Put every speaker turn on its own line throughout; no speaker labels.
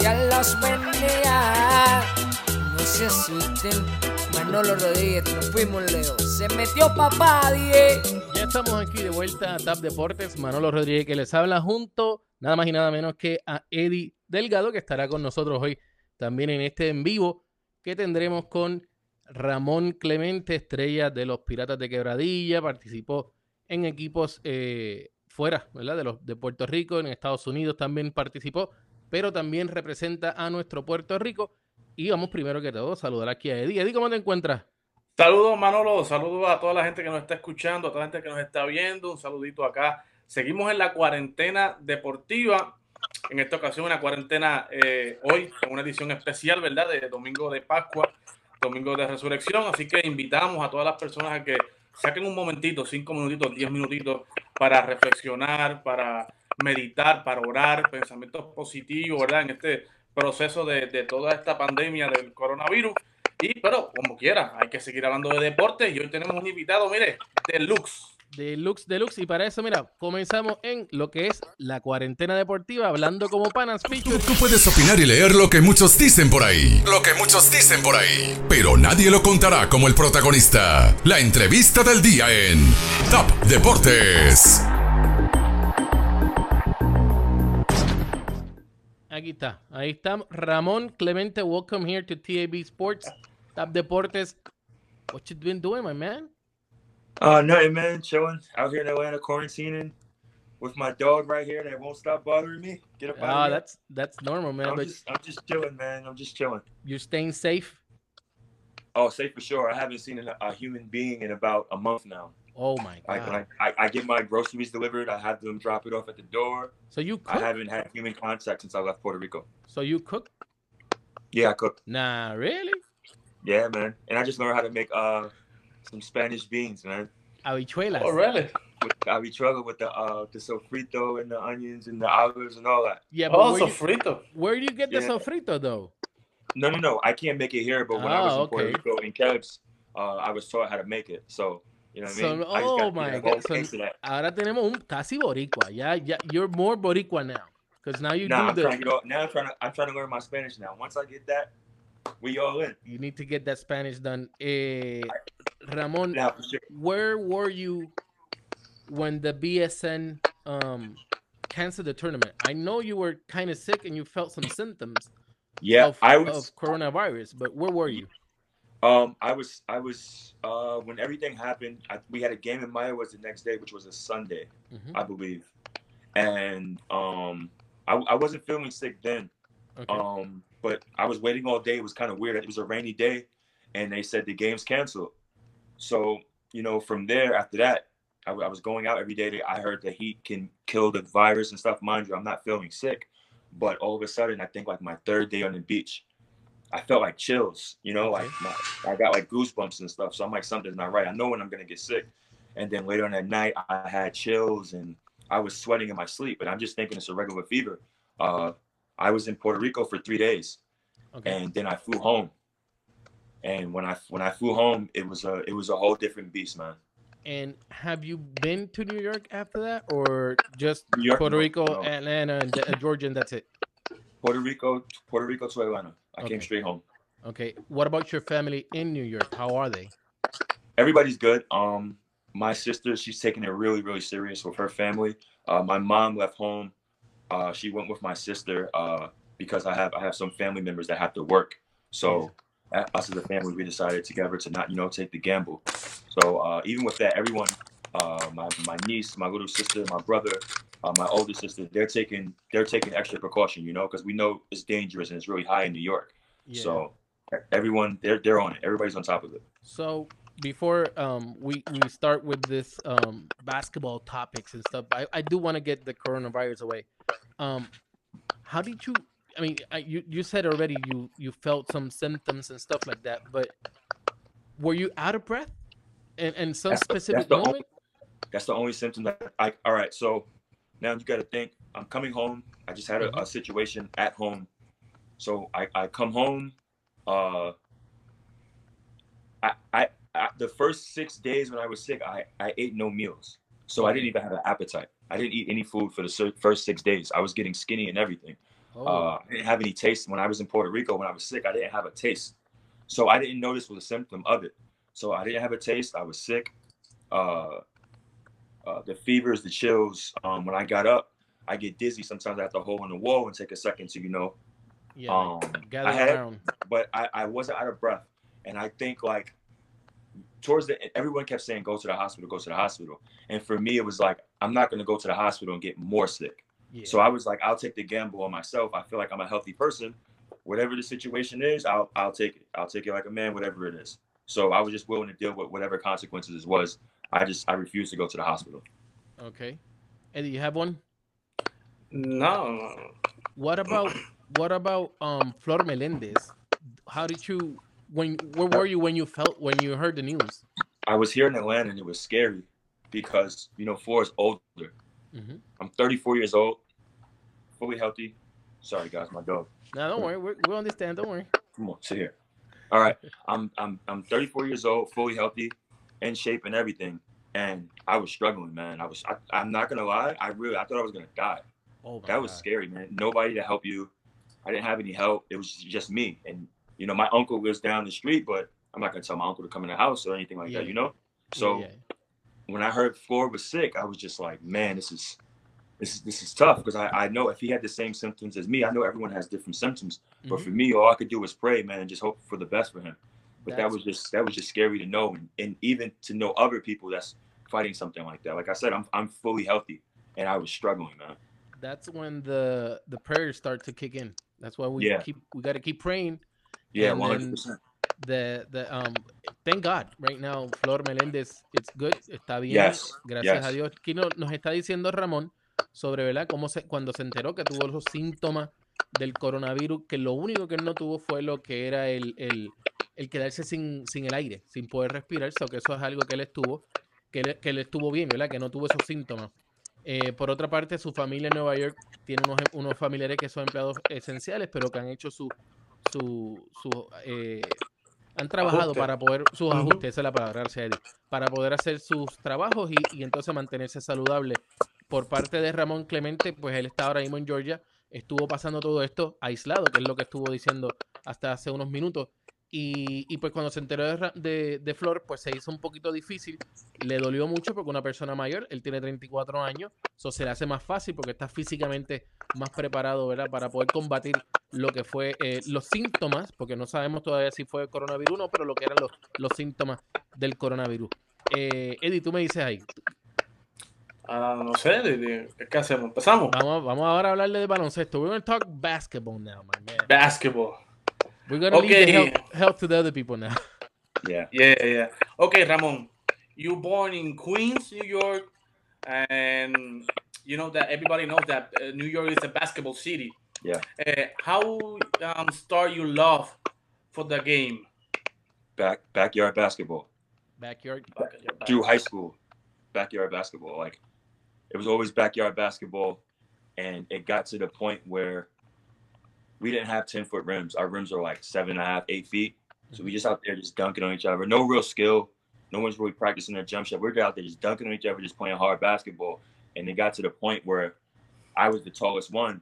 Dios los bendiga. No se asusten. Manolo Rodríguez, nos fuimos Leo. Se metió papá, die.
Ya estamos aquí de vuelta a TAP Deportes. Manolo Rodríguez que les habla junto, nada más y nada menos que a Eddie Delgado, que estará con nosotros hoy también en este en vivo que tendremos con Ramón Clemente, estrella de los Piratas de Quebradilla, participó en equipos eh, fuera, ¿verdad? De los de Puerto Rico, en Estados Unidos también participó, pero también representa a nuestro Puerto Rico. Y vamos primero que todo a saludar aquí a Eddie. Eddie, ¿cómo te encuentras?
Saludos, Manolo. Saludos a toda la gente que nos está escuchando, a toda la gente que nos está viendo. Un saludito acá. Seguimos en la cuarentena deportiva. En esta ocasión, una cuarentena eh, hoy, una edición especial, ¿verdad? De domingo de Pascua, domingo de resurrección. Así que invitamos a todas las personas a que saquen un momentito, cinco minutitos, diez minutitos, para reflexionar, para meditar, para orar, pensamientos positivos, ¿verdad? En este proceso de, de toda esta pandemia del coronavirus. Y, pero como quiera, hay que seguir hablando de deporte. Y hoy tenemos un invitado, mire, deluxe.
Deluxe, deluxe. Y para eso, mira, comenzamos en lo que es la cuarentena deportiva, hablando como panas,
Tú, tú puedes opinar y leer lo que muchos dicen por ahí. Lo que muchos dicen por ahí. Pero nadie lo contará como el protagonista. La entrevista del día en Top Deportes.
Aquí está. Ahí está Ramón Clemente. Welcome here to TAB Sports, Top Deportes. What you been doing, my man?
Uh, nothing, man. Chilling out here in Atlanta, quarantining with my dog right here that won't stop bothering me. Get up out
Ah,
of here.
that's that's normal, man.
I'm
But
just, I'm just chilling, man. I'm just chilling.
you're staying safe.
Oh, safe for sure. I haven't seen a, a human being in about a month now.
Oh my god.
I, I, I get my groceries delivered. I have them drop it off at the door.
So you
I haven't had human contact since I left Puerto Rico.
So you cook?
Yeah, I cook.
Nah, really?
Yeah, man. And I just learned how to make uh some Spanish beans, man.
Habichuelas.
Oh, really?
With habichuela with the uh the sofrito and the onions and the olives and all that.
Yeah, but
Oh,
where, you,
sofrito.
where do you get the
Yeah.
sofrito though?
No, no, no. I can't make it here, but when I was
Ah,
in Puerto. Rico in Cubs, uh, I was taught how to make it. So, you know what I
So-
mean? I just
oh
gotta
my
get a
God,
whole
so-
taste of that.
Ahora tenemos un casi boricua. Ya, ya, you're more boricua now. Because now you
Now I'm
do
trying to
the,
get now I'm trying to I'm trying to learn my Spanish now. Once I get that, we all in.
you need to get that Spanish done. Eh, Ramon,
Now sure.
where were you when the BSN um canceled the tournament? I know you were kind of sick and you felt some symptoms
Yeah,
of,
I was
of coronavirus, but where were you?
Um I was I was uh when everything happened, I, we had a game in Maya was the next day, which was a Sunday,
Mhm.
I believe. And um I, I wasn't feeling sick then.
Okay.
Um, but I was waiting all day. It was kind of weird. It was a rainy day, and they said the game's canceled. So you know, from there after that, I was going out every day. I heard the heat can kill the virus and stuff. Mind you, I'm not feeling sick, but all of a sudden, I think like my third day on the beach, I felt like chills. You know, like my, I got like goosebumps and stuff. So I'm like, something's not right. I know when I'm gonna get sick. And then later on that night, I had chills and I was sweating in my sleep. But I'm just thinking it's a regular fever. Uh, I was in Puerto Rico for three days,
okay.
and then I flew home. And when I when I flew home, it was a it was a whole different beast, man.
And have you been to New York after that, or just
York,
Puerto Rico,
no.
Atlanta, and Georgia, and that's it?
Puerto Rico, Puerto Rico to Atlanta. I
Okay.
came straight home.
Okay. What about your family in New York? How are they?
Everybody's good. Um, my sister, she's taking it really, really serious with her family. Uh, my mom left home. Uh, she went with my sister uh, because I have I have some family members that have to work. So us as a family, we decided together to not you know take the gamble. So uh, even with that, everyone, uh, my my niece, my little sister, my brother, uh, my older sister, they're taking they're taking extra precaution, you know, because we know it's dangerous and it's really high in New York.
Yeah.
So everyone, they're they're on it. Everybody's on top of it.
So before um we we start with this um basketball topics and stuff, I, I do want to get the coronavirus away. Um, how did you? I mean, I, you you said already you you felt some symptoms and stuff like that, but were you out of breath? And and some
That's the-
specific
that's the only-
moment?
That's the only symptom that I. All right, so now you got to think. I'm coming home. I just had a,
Mm-hmm.
a situation at home, so I I come home. Uh, I, I I the first six days when I was sick, I I ate no meals, so I didn't even have an appetite. I didn't eat any food for the first six days. I was getting skinny and everything.
Oh,
Uh, I didn't have any taste when I was in Puerto Rico. When I was sick, I didn't have a taste, so I didn't know this was a symptom of it. So I didn't have a taste. I was sick. Uh, uh, the fevers, the chills. Um, when I got up, I get dizzy. Sometimes I have to hold on the wall and take a second to, you know.
yeah.
Um,
gather
I had,
around.
but I, I wasn't out of breath, and I think like towards the everyone kept saying go to the hospital, go to the hospital, and for me it was like I'm not gonna go to the hospital and get more sick.
Yeah.
So I was like, I'll take the gamble on myself. I feel like I'm a healthy person. Whatever the situation is, I'll I'll take it. I'll take it like a man, whatever it is. So I was just willing to deal with whatever consequences it was. I just I refuse to go to the hospital.
okay. Eddie, you have one?
No, no, no.
What about what about um Flor Melendez? How did you when where were you when you felt when you heard the news?
I was here in Atlanta and it was scary because you know Flor is older.
hmm
I'm 34 years old, fully healthy. Sorry guys, my dog.
No, don't worry. We we understand. Don't worry.
Come on, sit here. All right, I'm I'm I'm 34 years old, fully healthy, in shape and everything, and I was struggling, man. I was I, I'm not gonna lie, I really I thought I was gonna die.
Oh
That was
God.
scary, man. Nobody to help you. I didn't have any help. It was just me, and you know my uncle lives down the street, but I'm not gonna tell my uncle to come in the house or anything like
Yeah.
that, you know. So
yeah.
when I heard Flor was sick, I was just like, man, this is this is this is tough because I, I know if he had the same symptoms as me, I know everyone has different symptoms. But
Mhm.
for me, all I could do was pray, man, and just hope for the best for him. But that was just that was just scary to know, and, and even to know other people that's fighting something like that. Like I said, I'm I'm fully healthy, and I was struggling, man.
That's when the the prayers start to kick in. That's why we
Yeah.
keep we got to keep praying.
Yeah, one hundred percent.
The the um thank God right now Flor Meléndez it's good está bien
Yes,
gracias a. Dios aquí no- nos está diciendo Ramón sobre verdad cómo se cuando se enteró que tuvo los síntomas del coronavirus que lo único que él no tuvo fue lo que era el, el, el quedarse sin, sin el aire sin poder respirar so que eso es algo que él estuvo que él, que él estuvo bien verdad que no tuvo esos síntomas Eh, por otra parte, su familia en Nueva York tiene unos, unos familiares que son empleados esenciales, pero que han hecho su, su, su eh, han trabajado
Ajuste.
para poder, sus ajustes, esa es la palabra, para poder hacer sus trabajos y, y entonces mantenerse saludable. Por parte de Ramón Clemente, pues él está ahora mismo en Georgia, estuvo pasando todo esto aislado, que es lo que estuvo diciendo hasta hace unos minutos. Y, y pues cuando se enteró de, de, de Flor, pues se hizo un poquito difícil. Le dolió mucho porque una persona mayor, él tiene 34 años, eso se le hace más fácil porque está físicamente más preparado, ¿verdad? Para poder combatir lo que fue eh, los síntomas, porque no sabemos todavía si fue coronavirus o no, pero lo que eran los, los síntomas del coronavirus. Eh, Eddie, tú me dices ahí,
Ah, no sé, ¿qué hacemos? Empezamos.
vamos, vamos ahora a hablarle de baloncesto. We're going to talk basketball now, my man.
Basketball.
We're going to leave the
Okay.
health, health to the other people now.
Yeah.
Yeah, yeah. Okay, Ramon, you born in Queens, New York, and you know that everybody knows that uh, New York is a basketball city.
Yeah.
Uh, how um, start your love for the game?
Back backyard basketball.
Backyard.
through high school, backyard basketball. Like it was always backyard basketball, and it got to the point where we didn't have ten foot rims. Our rims are like seven and a half, eight feet. So we mm-hmm. just out there just dunking on each other. No real skill. No one's really practicing their jump shot. We're out there just dunking on each other, just playing hard basketball. And it got to the point where I was the tallest one.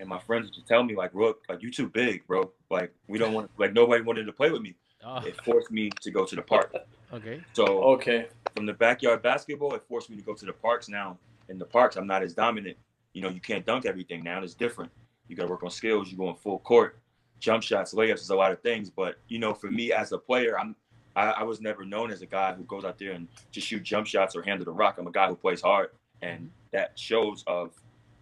And my friends would just tell me, like, look, like you too big, bro. Like we don't want like nobody wanted to play with me.
Oh,
It forced me to go to the park.
okay.
So
Okay.
from the backyard basketball, it forced me to go to the parks now. In the parks, I'm not as dominant. You know, you can't dunk everything now. It's different. You got to work on skills. You go in full court, jump shots, layups. There's a lot of things. But you know, for me as a player, I'm I, I was never known as a guy who goes out there and just shoot jump shots or handle the rock. I'm a guy who plays hard, and that shows of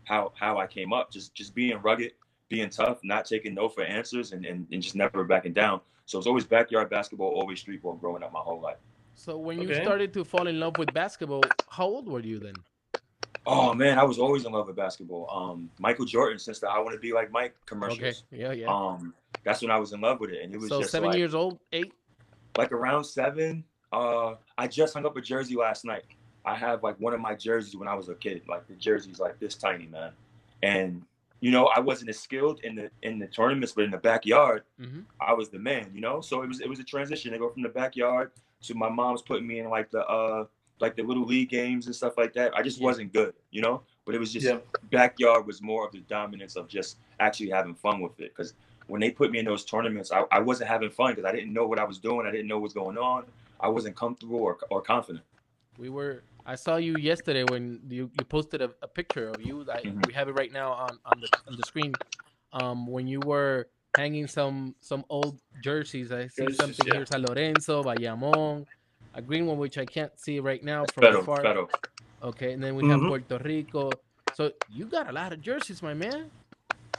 how how I came up. Just just being rugged, being tough, not taking no for answers, and and, and just never backing down. So it's always backyard basketball, always street ball growing up my whole life.
So when you started to fall in love with basketball, how old were you then?
Oh man, I was always in love with basketball. Um, Michael Jordan, since the "I Want to Be Like Mike" commercials.
Okay. Yeah, yeah.
Um, that's when I was in love with it, and it was
so
just
seven
like,
years old, eight.
like around seven. Uh, I just hung up a jersey last night. I have like one of my jerseys when I was a kid. Like the jersey's like this tiny, man. And you know, I wasn't as skilled in the in the tournaments, but in the backyard,
hmm
I was the man. You know, so it was it was a transition to go from the backyard to my mom's putting me in like the uh like the little league games and stuff like that. I just wasn't good, you know. but it was just
Yeah.
backyard was more of the dominance of just actually having fun with it. Because when they put me in those tournaments, I, I wasn't having fun because I didn't know what I was doing. I didn't know what was going on. I wasn't comfortable or, or confident.
We were. I saw you yesterday when you, you posted a, a picture of you. I,
Mhm.
We have it right now on, on the on the screen. Um, when you were hanging some some old jerseys, I see
Jerseys,
something
yeah.
here: San Lorenzo, Bayamón, a green one which I can't see right now from
Federal,
afar.
federal.
Okay, and then we have
Mhm.
Puerto Rico. So you got a lot of jerseys, my man.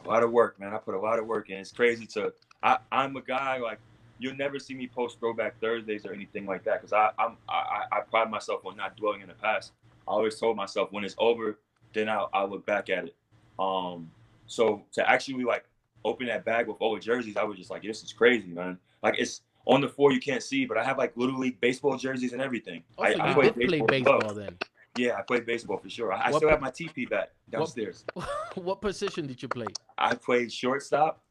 A lot of work, man. I put a lot of work in. It's crazy to. I, I'm a guy like you'll never see me post Throwback Thursdays or anything like that because I I'm I, I I pride myself on not dwelling in the past. I always told myself when it's over, then I'll I'll look back at it. Um, so to actually like open that bag with all the jerseys, I was just like, this is crazy, man. Like it's on the floor you can't see, but I have like little league baseball jerseys and everything.
Oh,
I,
so
I played
did play baseball then.
Yeah, I played baseball for sure. I,
What
still have my TP bat downstairs.
what position did you play?
I played shortstop.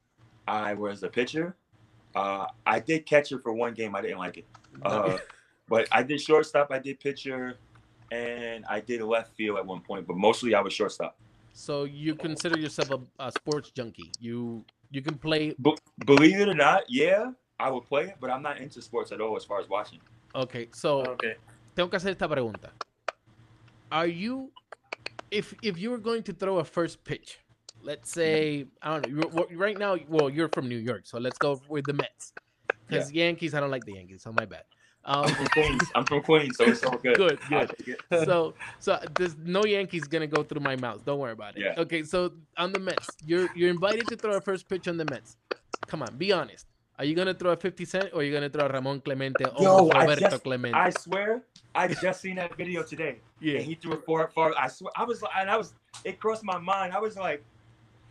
I was a pitcher. Uh, I did catcher for one game. I didn't like it. Uh, but I did shortstop. I did pitcher, and I did left field at one point. But mostly I was shortstop.
so you consider yourself a, a sports junkie? You you can play.
Be- believe it or not, yeah, I would play it, but I'm not into sports at all as far as watching.
Okay, so
Okay.
tengo que hacer esta pregunta. Are you, if if you were going to throw a first pitch, let's say I don't know, you're, right now, well, you're from New York, so let's go with the Mets. Because Yankees, I don't like the Yankees, so my bad. Um,
I'm from Queens. I'm from Queens, so it's all good.
Good, good. so so there's no Yankees gonna go through my mouth. Don't worry about it.
Yeah.
Okay, so on the Mets, you're you're invited to throw a first pitch on the Mets. Come on, be honest. Are you gonna throw a 50 Cent or are you gonna throw a Ramon Clemente or
Yo, I
Roberto
just-
Clemente?
I swear, I just seen that video today.
yeah.
and he threw it far, far. I swear, I was, and I was, it crossed my mind. I was like,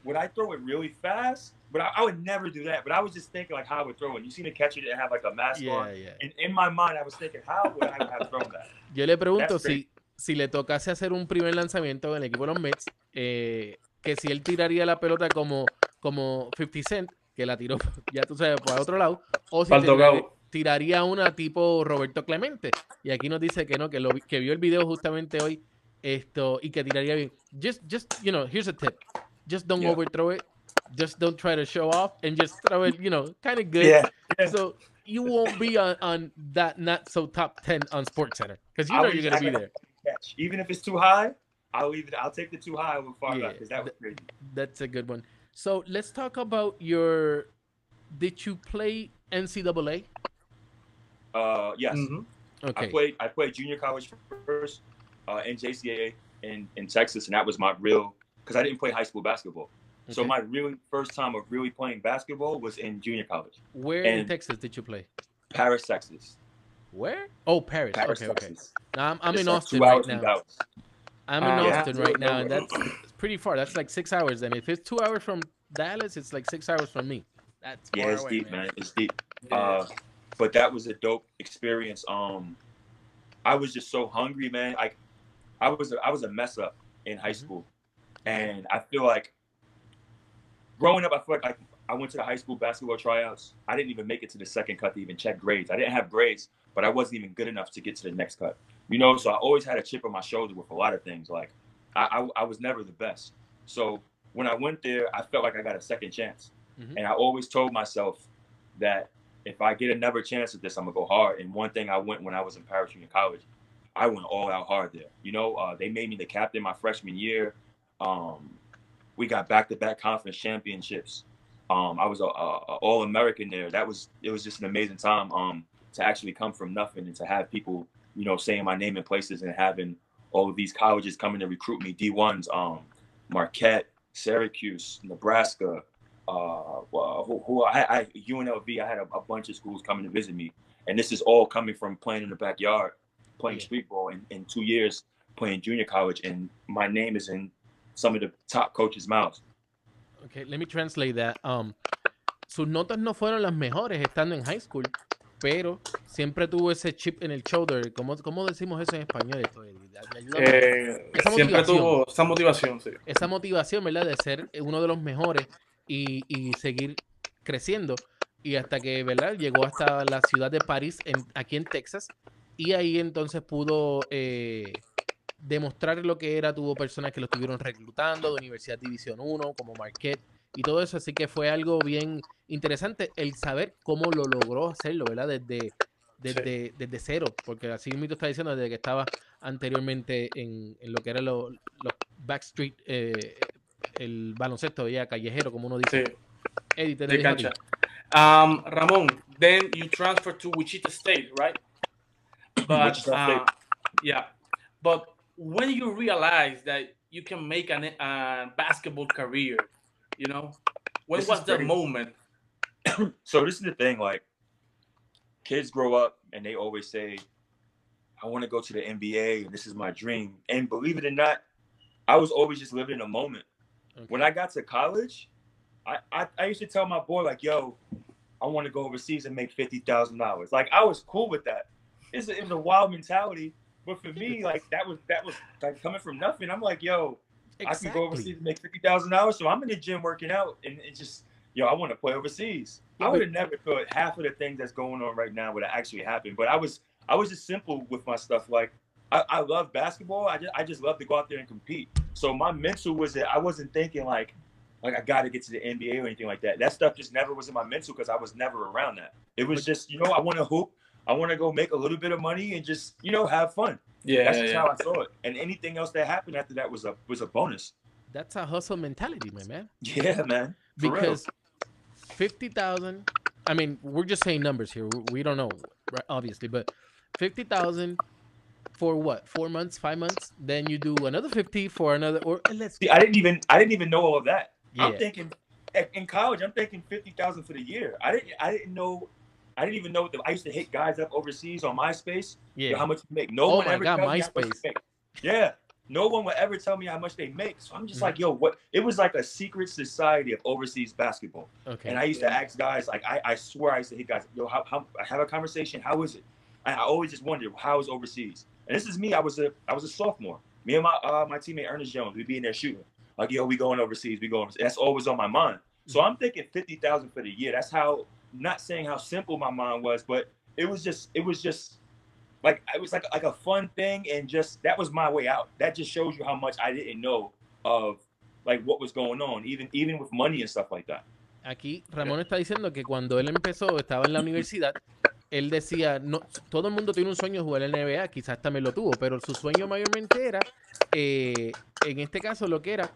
would I throw it really fast? But I, I would never do that. But I was just thinking like how I would throw it. You seen the catcher that have like a mask
Yeah,
on,
yeah.
and in my mind I was thinking, how would I have thrown that?
Yo le pregunto
That's
si, si le tocase hacer un primer lanzamiento en el equipo de los Mets, eh, que si él tiraría la pelota como, como 50 Cent, que la tiró, ya tú sabes, por otro lado, o si
Pa'l
tiraría, una tipo Roberto Clemente. Y aquí nos dice que no, que, lo, que vio el video justamente hoy esto y que tiraría bien. Just, just, you know, here's a tip. Just don't
Yeah.
overthrow it. Just don't try to show off and just throw it, you know, kind of good.
Yeah, yeah.
So you won't be on, on that not so top 10 on Sports Center because you know you're going to be there.
Catch. Even if it's too high, I'll leave it. I'll take the too high over far
Yeah,
back because that was crazy.
That's a good one. So let's talk about your. Did you play NCAA?
Uh, yes,
Mhm.
I played. I played junior college first, uh, in JCAA in in Texas, and that was my real because I didn't play high school basketball. So my really first time of really playing basketball was in junior college,
Where in Texas did you play?
Paris, Texas.
Where? Oh, Paris.
Paris,
okay, okay.
Texas.
Now, I'm, I'm in
like
Austin right now. I'm in
Uh, yeah.
Austin right now, and that's it's pretty far. That's like six hours. And if it's two hours from Dallas, it's like six hours from me. That's
Yeah,
far
it's
away,
deep, man. It's deep.
Yeah.
Uh, but that was a dope experience. Um, I was just so hungry, man. Like, I was a, I was a mess up in high
Mhm.
school, and I feel like growing up, I feel like, like I went to the high school basketball tryouts. I didn't even make it to the second cut to even check grades. I didn't have grades, but I wasn't even good enough to get to the next cut. You know, so I always had a chip on my shoulder with a lot of things. Like, I, I, I was never the best. So when I went there, I felt like I got a second chance.
Mhm.
And I always told myself that if I get another chance at this, I'm gonna go hard. And one thing I went when I was in Paris Junior College, I went all out hard there. You know, uh, they made me the captain my freshman year. Um, we got back-to-back conference championships. Um, I was a, a, a All American there. That was it was just an amazing time. Um, to actually come from nothing and to have people, you know, saying my name in places and having all of these colleges coming to recruit me. D ones, um, Marquette, Syracuse, Nebraska, uh, who, who I, I UNLV. I had a, a bunch of schools coming to visit me, and this is all coming from playing in the backyard, playing street ball in, in two years, playing junior college, and my name is in some of the top coaches' mouths.
Okay, let me translate that. Um, sus notas no fueron las mejores estando en high school, pero siempre tuvo ese chip en el shoulder. ¿Cómo, cómo decimos eso en español?
Eh,
Esa
siempre tuvo esa motivación, sí.
esa motivación, ¿verdad? De ser uno de los mejores y, y seguir creciendo. Y hasta que, ¿verdad? Llegó hasta la ciudad de París, en, aquí en Texas. Y ahí entonces pudo eh, demostrar lo que era, tuvo personas que lo estuvieron reclutando de Universidad División 1, como Marquette y todo eso, así que fue algo bien interesante el saber cómo lo logró hacerlo, ¿verdad? Desde, desde, desde cero, porque así mismo está diciendo desde que estaba anteriormente en, en lo que era los backstreet, eh, el baloncesto ya callejero, como uno dice.
Sí,
Eddie, te
de cancha. Um, Ramon, then you transfer to Wichita State, right? But
Wichita
uh,
State.
yeah, but when you realize that you can make a basketball career, you know, when
This
was the
pretty-
moment?
so this is the thing like kids grow up and they always say i want to go to the nba and this is my dream. And believe it or not i was always just living in a moment.
Okay.
when i got to college i i, I used to tell my boy like yo i want to go overseas and make $50000 like i was cool with that. It's a, it was a wild mentality but for me like that was that was like coming from nothing. I'm like yo I can go overseas and make fifty thousand dollars. So I'm in the gym working out, and it's just yo, I want to play overseas. I would have never thought half of the things that's going on right now would have actually happened. But I was I was just simple with my stuff. Like I, I love basketball. I just I just love to go out there and compete. So my mental was that I wasn't thinking like like I got to get to the NBA or anything like that. That stuff just never was in my mental because I was never around that. It was just you know I want to hoop. I want to go make a little bit of money and just you know have fun.
Yeah,
That's
yeah,
just
yeah.
how I saw it. And anything else that happened after that was a was a bonus.
That's a hustle mentality, my man.
Yeah, man. For real.
because fifty thousand. I mean, we're just saying numbers here. We, we don't know, right, obviously, but fifty thousand for what? Four months, five months. Then you do another fifty for another. Or uh, let's
See, I didn't even I didn't even know all of that.
yeah,
I'm thinking in college, I'm thinking fifty thousand for the year. I didn't I didn't know I didn't even know what the, I used to hit guys up overseas on MySpace.
yeah.
how much you make? No
Oh
one ever
God,
tells me how much you
MySpace.
Yeah. No one would ever tell me how much they make. So I'm just
Mhm.
like, yo, what? It was like a secret society of overseas basketball.
Okay.
And I used to ask guys, like, I, I swear I used to hit guys, yo, how, how, I have a conversation. How is it? I, I always just wondered, how is overseas? And this is me. I was a, I was a sophomore. Me and my, uh, my teammate Ernest Jones, we'd be in there shooting. Like, yo, we going overseas. We going. That's always on my mind. So I'm thinking fifty thousand for the year. That's how. Not saying how simple my mind was, but it was just, it was just, like it was like like a fun thing, and just that was my way out. That just shows you how much I didn't know of like what was going on, even even with money and stuff like that.
Aquí Ramón está diciendo que cuando él empezó, estaba en la universidad, él decía, no, todo el mundo tiene un sueño de jugar en la NBA, quizás también lo tuvo, pero su sueño mayormente era, eh, en este caso lo que era,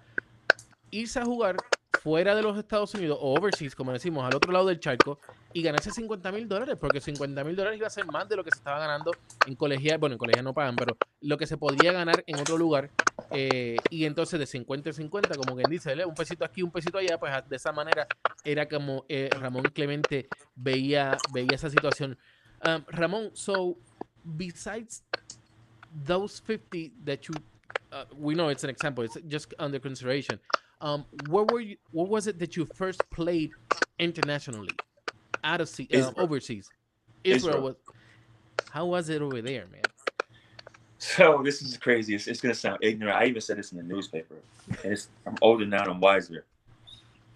irse a jugar fuera de los Estados Unidos o overseas, como decimos, al otro lado del charco, y ganarse 50 mil dólares, porque 50 mil dólares iba a ser más de lo que se estaba ganando en colegial, bueno, en colegial no pagan, pero lo que se podría ganar en otro lugar, eh, y entonces de 50 en 50, como quien dice, un pesito aquí, un pesito allá, pues de esa manera era como eh, Ramón Clemente veía, veía esa situación. Um, Ramón, so besides those 50 that you, uh, we know it's an example, it's just under consideration. Um, where were you? What was it that you first played internationally, out of sea, uh, overseas? Israel,
Israel.
was. How was it over there, man?
So this is crazy. It's, it's gonna sound ignorant. I even said this in the newspaper, and it's, I'm older now. and I'm wiser.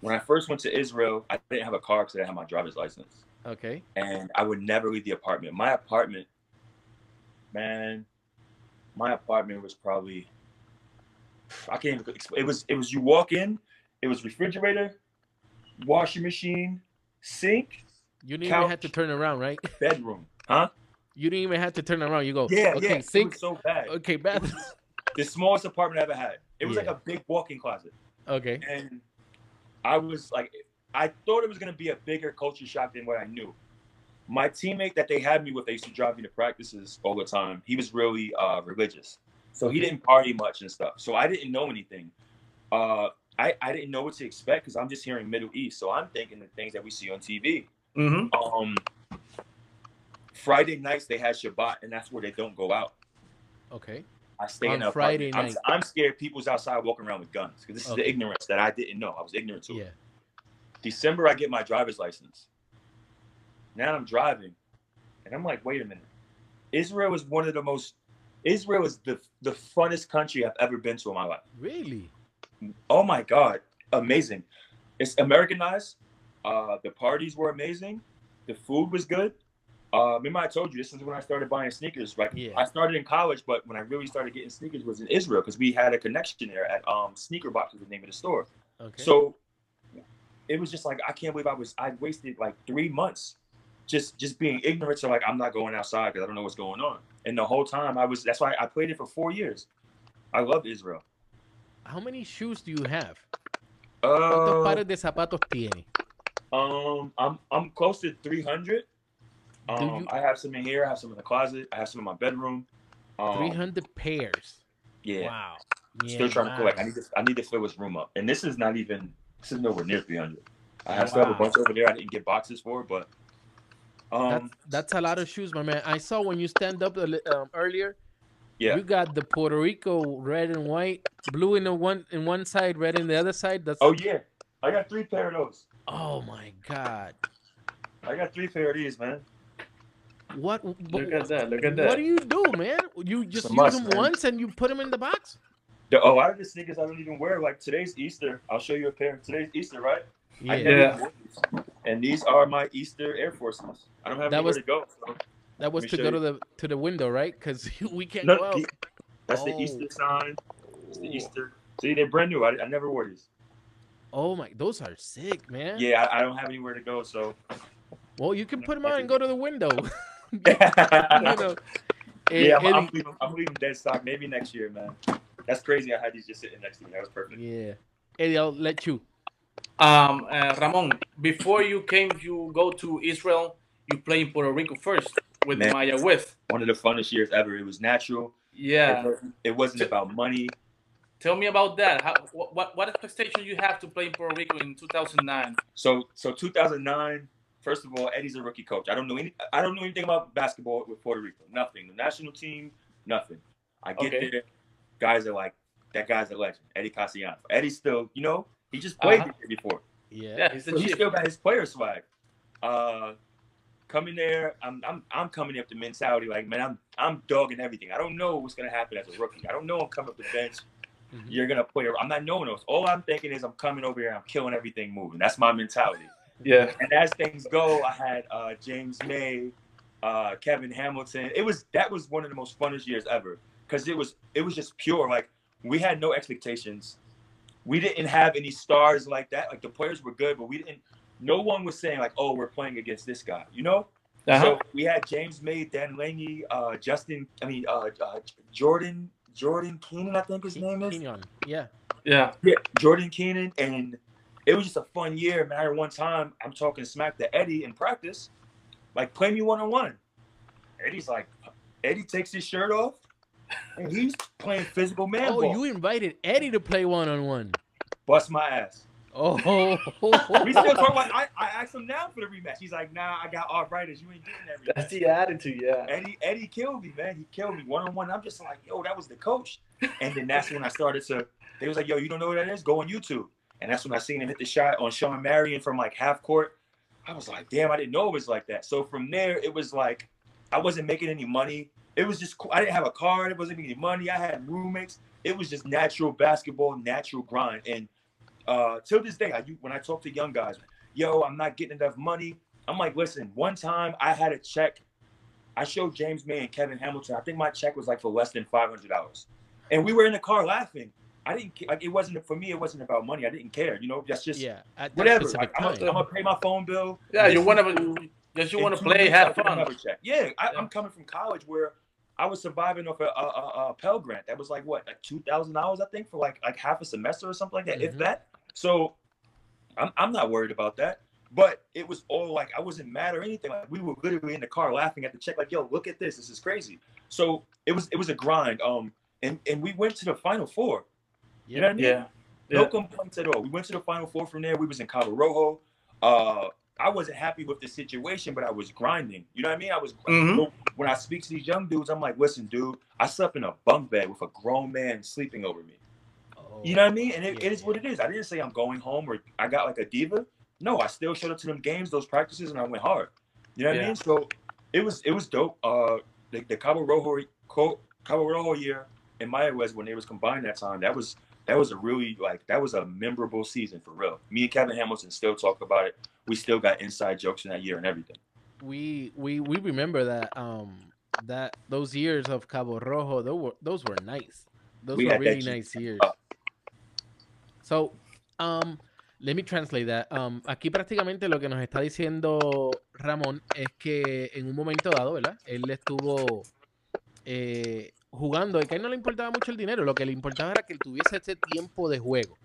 When I first went to Israel, I didn't have a car because I didn't have my driver's license,
Okay.
and I would never leave the apartment. My apartment, man, my apartment was probably I can't even. explain. It was it was you walk in, it was refrigerator, washing machine, sink,
You didn't even have to turn around, right?
bedroom. Huh?
You didn't even have to turn around. You go,
Yeah,
okay,
yeah.
Sink,
so bad.
okay, bathroom.
The smallest apartment I ever had. It was like a big walk-in closet.
Okay.
and I was like, I thought it was gonna be a bigger culture shock than what I knew. My teammate that they had me with, they used to drive me to practices all the time. He was really uh, religious, so he didn't party much and stuff. So I didn't know anything. Uh, I I didn't know what to expect because I'm just hearing Middle East, so I'm thinking the things that we see on TV.
Mm-hmm.
Um, Friday nights they had Shabbat, and that's where they don't go out.
Okay.
I stay
On
in a
Friday night.
I'm, I'm scared people's outside walking around with guns because this is
Okay.
the ignorance that I didn't know. I was ignorant to. it.
Yeah.
December, I get my driver's license. Now I'm driving, and I'm like, wait a minute. Israel is one of the most. Israel is the the funnest country I've ever been to in my life.
Really?
Oh my god, amazing! It's Americanized. Uh, the parties were amazing. The food was good. Uh, remember I told you this is when I started buying sneakers. Like
Yeah.
I started in college, but when I really started getting sneakers was in Israel because we had a connection there at um Sneaker Box was the name of the store.
Okay.
So it was just like I can't believe I was I wasted like three months just just being ignorant. So like I'm not going outside because I don't know what's going on. And the whole time I was that's why I played it for four years. I love Israel.
How many shoes do you have? ¿Cuántos
Uh,
pares de zapatos tiene?
um, I'm I'm close to 300.
Do
Um,
you-
I have some in here. I have some in the closet. I have some in my bedroom. Um,
300 pairs.
Yeah.
Wow.
Still trying to collect. I need to I need to fill this room up. And this is not even this is nowhere near 300. I have still have a bunch over there. I didn't get boxes for, but um,
That's, that's a lot of shoes, my man. I saw when you stand up um, earlier.
Yeah.
You got the Puerto Rico red and white, blue in the one in one side, red in the other side. That's
oh yeah, I got three pair of those.
oh my god.
I got three pair of these, man.
What
Look at that. Look at that!
what do you do, man? You just
a
use
must,
them
man.
once and you put them in the box?
The, a lot of the sneakers I don't even wear. Like today's Easter. I'll show you a pair. Today's Easter, right? I
Yeah.
Never
Yeah.
even wore these. And these are my Easter Air Forces. I don't have
That
anywhere
was-
to go. So.
That was to go
show
to the to the window, right? Because we can't
No,
go out.
the- that's the
Oh.
Easter sign. It's the Easter. See, they're brand new. I, I never wore these.
Oh my, those are sick, man.
Yeah, I, I don't have anywhere to go. So.
Well, you can put them on and go to the window. you
yeah, I'm, I'm, leaving, I'm leaving dead stock. Maybe next year, man. That's crazy. I had these just sitting next to me. That was perfect.
yeah. Eddie, I'll let you.
Um, uh, Ramon, before you came, you go to Israel. You play in Puerto Rico first with
Man.
Maya With.
One of the funnest years ever. It was natural.
Yeah.
It, wasn't, it wasn't about money.
Tell me about that. How, what, what what expectations you have to play in Puerto Rico in 2009?
So, so 2009. First of all, Eddie's a rookie coach. I don't know any. I don't know anything about basketball with Puerto Rico. Nothing. The national team. Nothing. I get
Okay.
there. Guys are like, that guy's a legend. Eddie Casiano. Eddie's still, you know, he just played
Uh-huh.
the year before.
Yeah.
Yeah, he's the
So he still got his player swag. Uh, coming there, I'm I'm I'm coming up the mentality like, man, I'm I'm dogging everything. I don't know what's gonna happen as a rookie. I don't know I'm coming up the bench.
Mhm.
You're gonna play. I'm not knowing those. All I'm thinking is I'm coming over here. I'm killing everything moving. That's my mentality.
Yeah.
And as things go, I had uh, James May, uh, Kevin Hamilton. It was that was one of the most funnest years ever because it was it was just pure. Like we had no expectations. We didn't have any stars like that. Like the players were good, but we didn't. No one was saying like, "Oh, we're playing against this guy," you know.
Uh-huh.
So we had James May, Dan Lange, uh, Justin. I mean, uh, uh, Jordan Jordan Keenan. I think his name is.
Kenyon. Yeah.
yeah.
Yeah, Jordan Keenan, and it was just a fun year. Man, I one time I'm talking smack to Eddie in practice, like play me one on one. Eddie's like, Eddie takes his shirt off, and he's playing physical man
Oh,
ball.
you invited Eddie to play one on one.
Bust my ass.
Oh.
We still talk about. I, I asked him now for the rematch. He's like, Nah, I got arthritis. You ain't getting that
That's
rematch.
the attitude. Yeah.
Eddie, Eddie killed me, man. He killed me one on one. I'm just like, yo, that was the coach. And then that's when I started to. They was like, yo, you don't know what that is? Go on YouTube. And that's when I seen him hit the shot on Shawn Marion from like half court. I was like, damn, I didn't know it was like that. So from there, it was like, I wasn't making any money. It was just. I didn't have a card. It wasn't making any money. I had roommates. It was just natural basketball, natural grind. And uh, till this day, I, when I talk to young guys, yo, I'm not getting enough money. I'm like, listen, one time I had a check. I showed James May and Kevin Hamilton. I think my check was like for less than five hundred dollars, and we were in the car laughing. I didn't like it wasn't for me. It wasn't about money. I didn't care. You know, that's just
yeah. That
whatever. Like, I'm,
time.
gonna, I'm gonna pay my phone bill.
Yeah. You want
to-
to just you want to play, have fun.
check. Yeah, I,
Yeah.
I'm coming from college where I was surviving off a, a, a, Pell Grant. That was like what, like two thousand dollars, I think, for like like half a semester or something like that, if
Mhm.
that. So, I'm I'm not worried about that. But it was all like I wasn't mad or anything. Like we were literally in the car laughing at the check, like, "Yo, look at this! This is crazy." So it was it was a grind. Um, and and we went to the Final Four. You know what I mean?
Yeah.
No
Yeah.
complaints at all. We went to the Final Four from there. We was in Cabo Rojo. Uh, I wasn't happy with the situation, but I was grinding. You know what I mean? I was
Mhm.
when I speak to these young dudes, I'm like, listen, dude, I slept in a bunk bed with a grown man sleeping over me.
Oh.
You know what I mean? And it,
Yeah,
it is what it is. I didn't say I'm going home or I got like a diva. No, I still showed up to them games, those practices, and I went hard. You know what I mean? So it was it was dope. Uh, the, the Cabo Rojo Cabo Rojo year in Maya was when they was combined that time. That was that was a really like that was a memorable season for real. Me and Kevin Hamilton still talk about it. We still got inside jokes in that year and everything.
we we we remember that um that those years of Cabo Rojo those were those were nice. Those
We
were really nice years.
uh,
So, um, let me translate that. Um, aquí prácticamente lo que nos está diciendo Ramón es que en un momento dado, ¿verdad? Él estuvo eh, jugando y que a él no le importaba mucho el dinero, lo que le importaba era que él tuviese este tiempo de juego.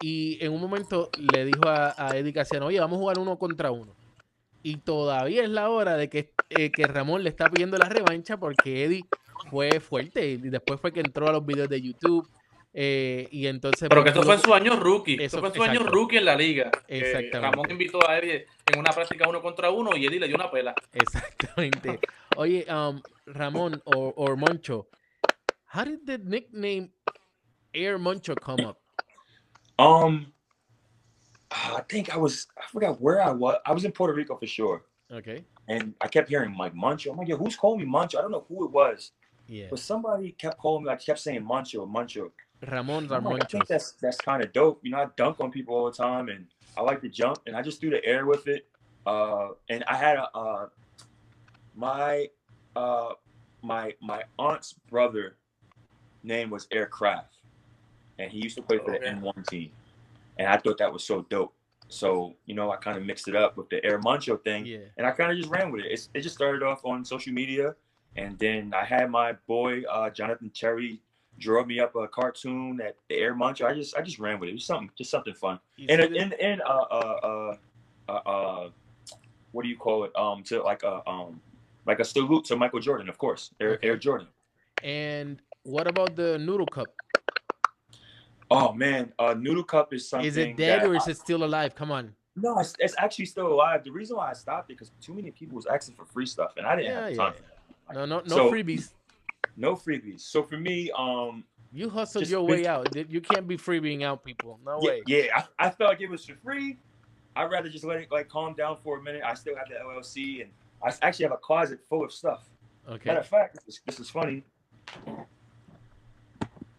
Y en un momento le dijo a, a Eddie Casiano, oye, vamos a jugar uno contra uno. Y todavía es la hora de que, eh, que Ramón le está pidiendo la revancha porque Eddie fue fuerte y después fue que entró a los videos de YouTube eh, y entonces...
Pero que
pues,
esto fue en su año rookie.
Eso-
Esto fue en su año rookie en la liga. Eh,
Exactamente.
Ramón invitó a Eddie en una práctica uno contra uno y Eddie le dio una pela.
Exactamente. Oye, um, Ramón o Moncho, how did the nickname Air Moncho come up?
Um, I think I was I forgot where I was. I was in Puerto Rico for sure,
Okay.
and I kept hearing Mike Muncho. I'm like, yo, who's calling me Muncho? I don't know who it was,
Yeah.
but somebody kept calling me. Like, kept saying Muncho, Muncho. I'm like, I think that's that's kind of dope. You know, I dunk on people all the time, and I like to jump, and I just threw the air with it. Uh, and I had a uh, my uh, my my aunt's brother name was Aircraft, and he used to play for the
Okay.
AND1 team, and I thought that was so dope. So you know, I kind of mixed it up with the Air Muncho thing,
Yeah.
and I kind of just ran with it. It's, it just started off on social media, and then I had my boy uh, Jonathan Cherry draw me up a cartoon at the Air Muncho. I just I just ran with it. It was something just something fun.
You
And and
the-
and, and uh, uh uh uh uh what do you call it? Um to like a um like a salute to Michael Jordan, of course. Air,
Okay.
Air Jordan.
and what about the Noodle Cup?
Oh man, uh Noodle Cup is something
Is it dead or is
I-
it still alive? Come on.
no, it's, it's actually still alive. The reason why I stopped it because too many people was asking for free stuff, and I didn't
Yeah,
have time. that.
No, no, no
So-
freebies.
No freebies. So for me, um,
You hustled your way out. You can't be freebieing out people. No
yeah,
way.
yeah I, I felt like it was for free. I'd rather just let it like calm down for a minute. I still have the LLC, and I actually have a closet full of stuff.
Okay.
Matter of fact, this this is funny.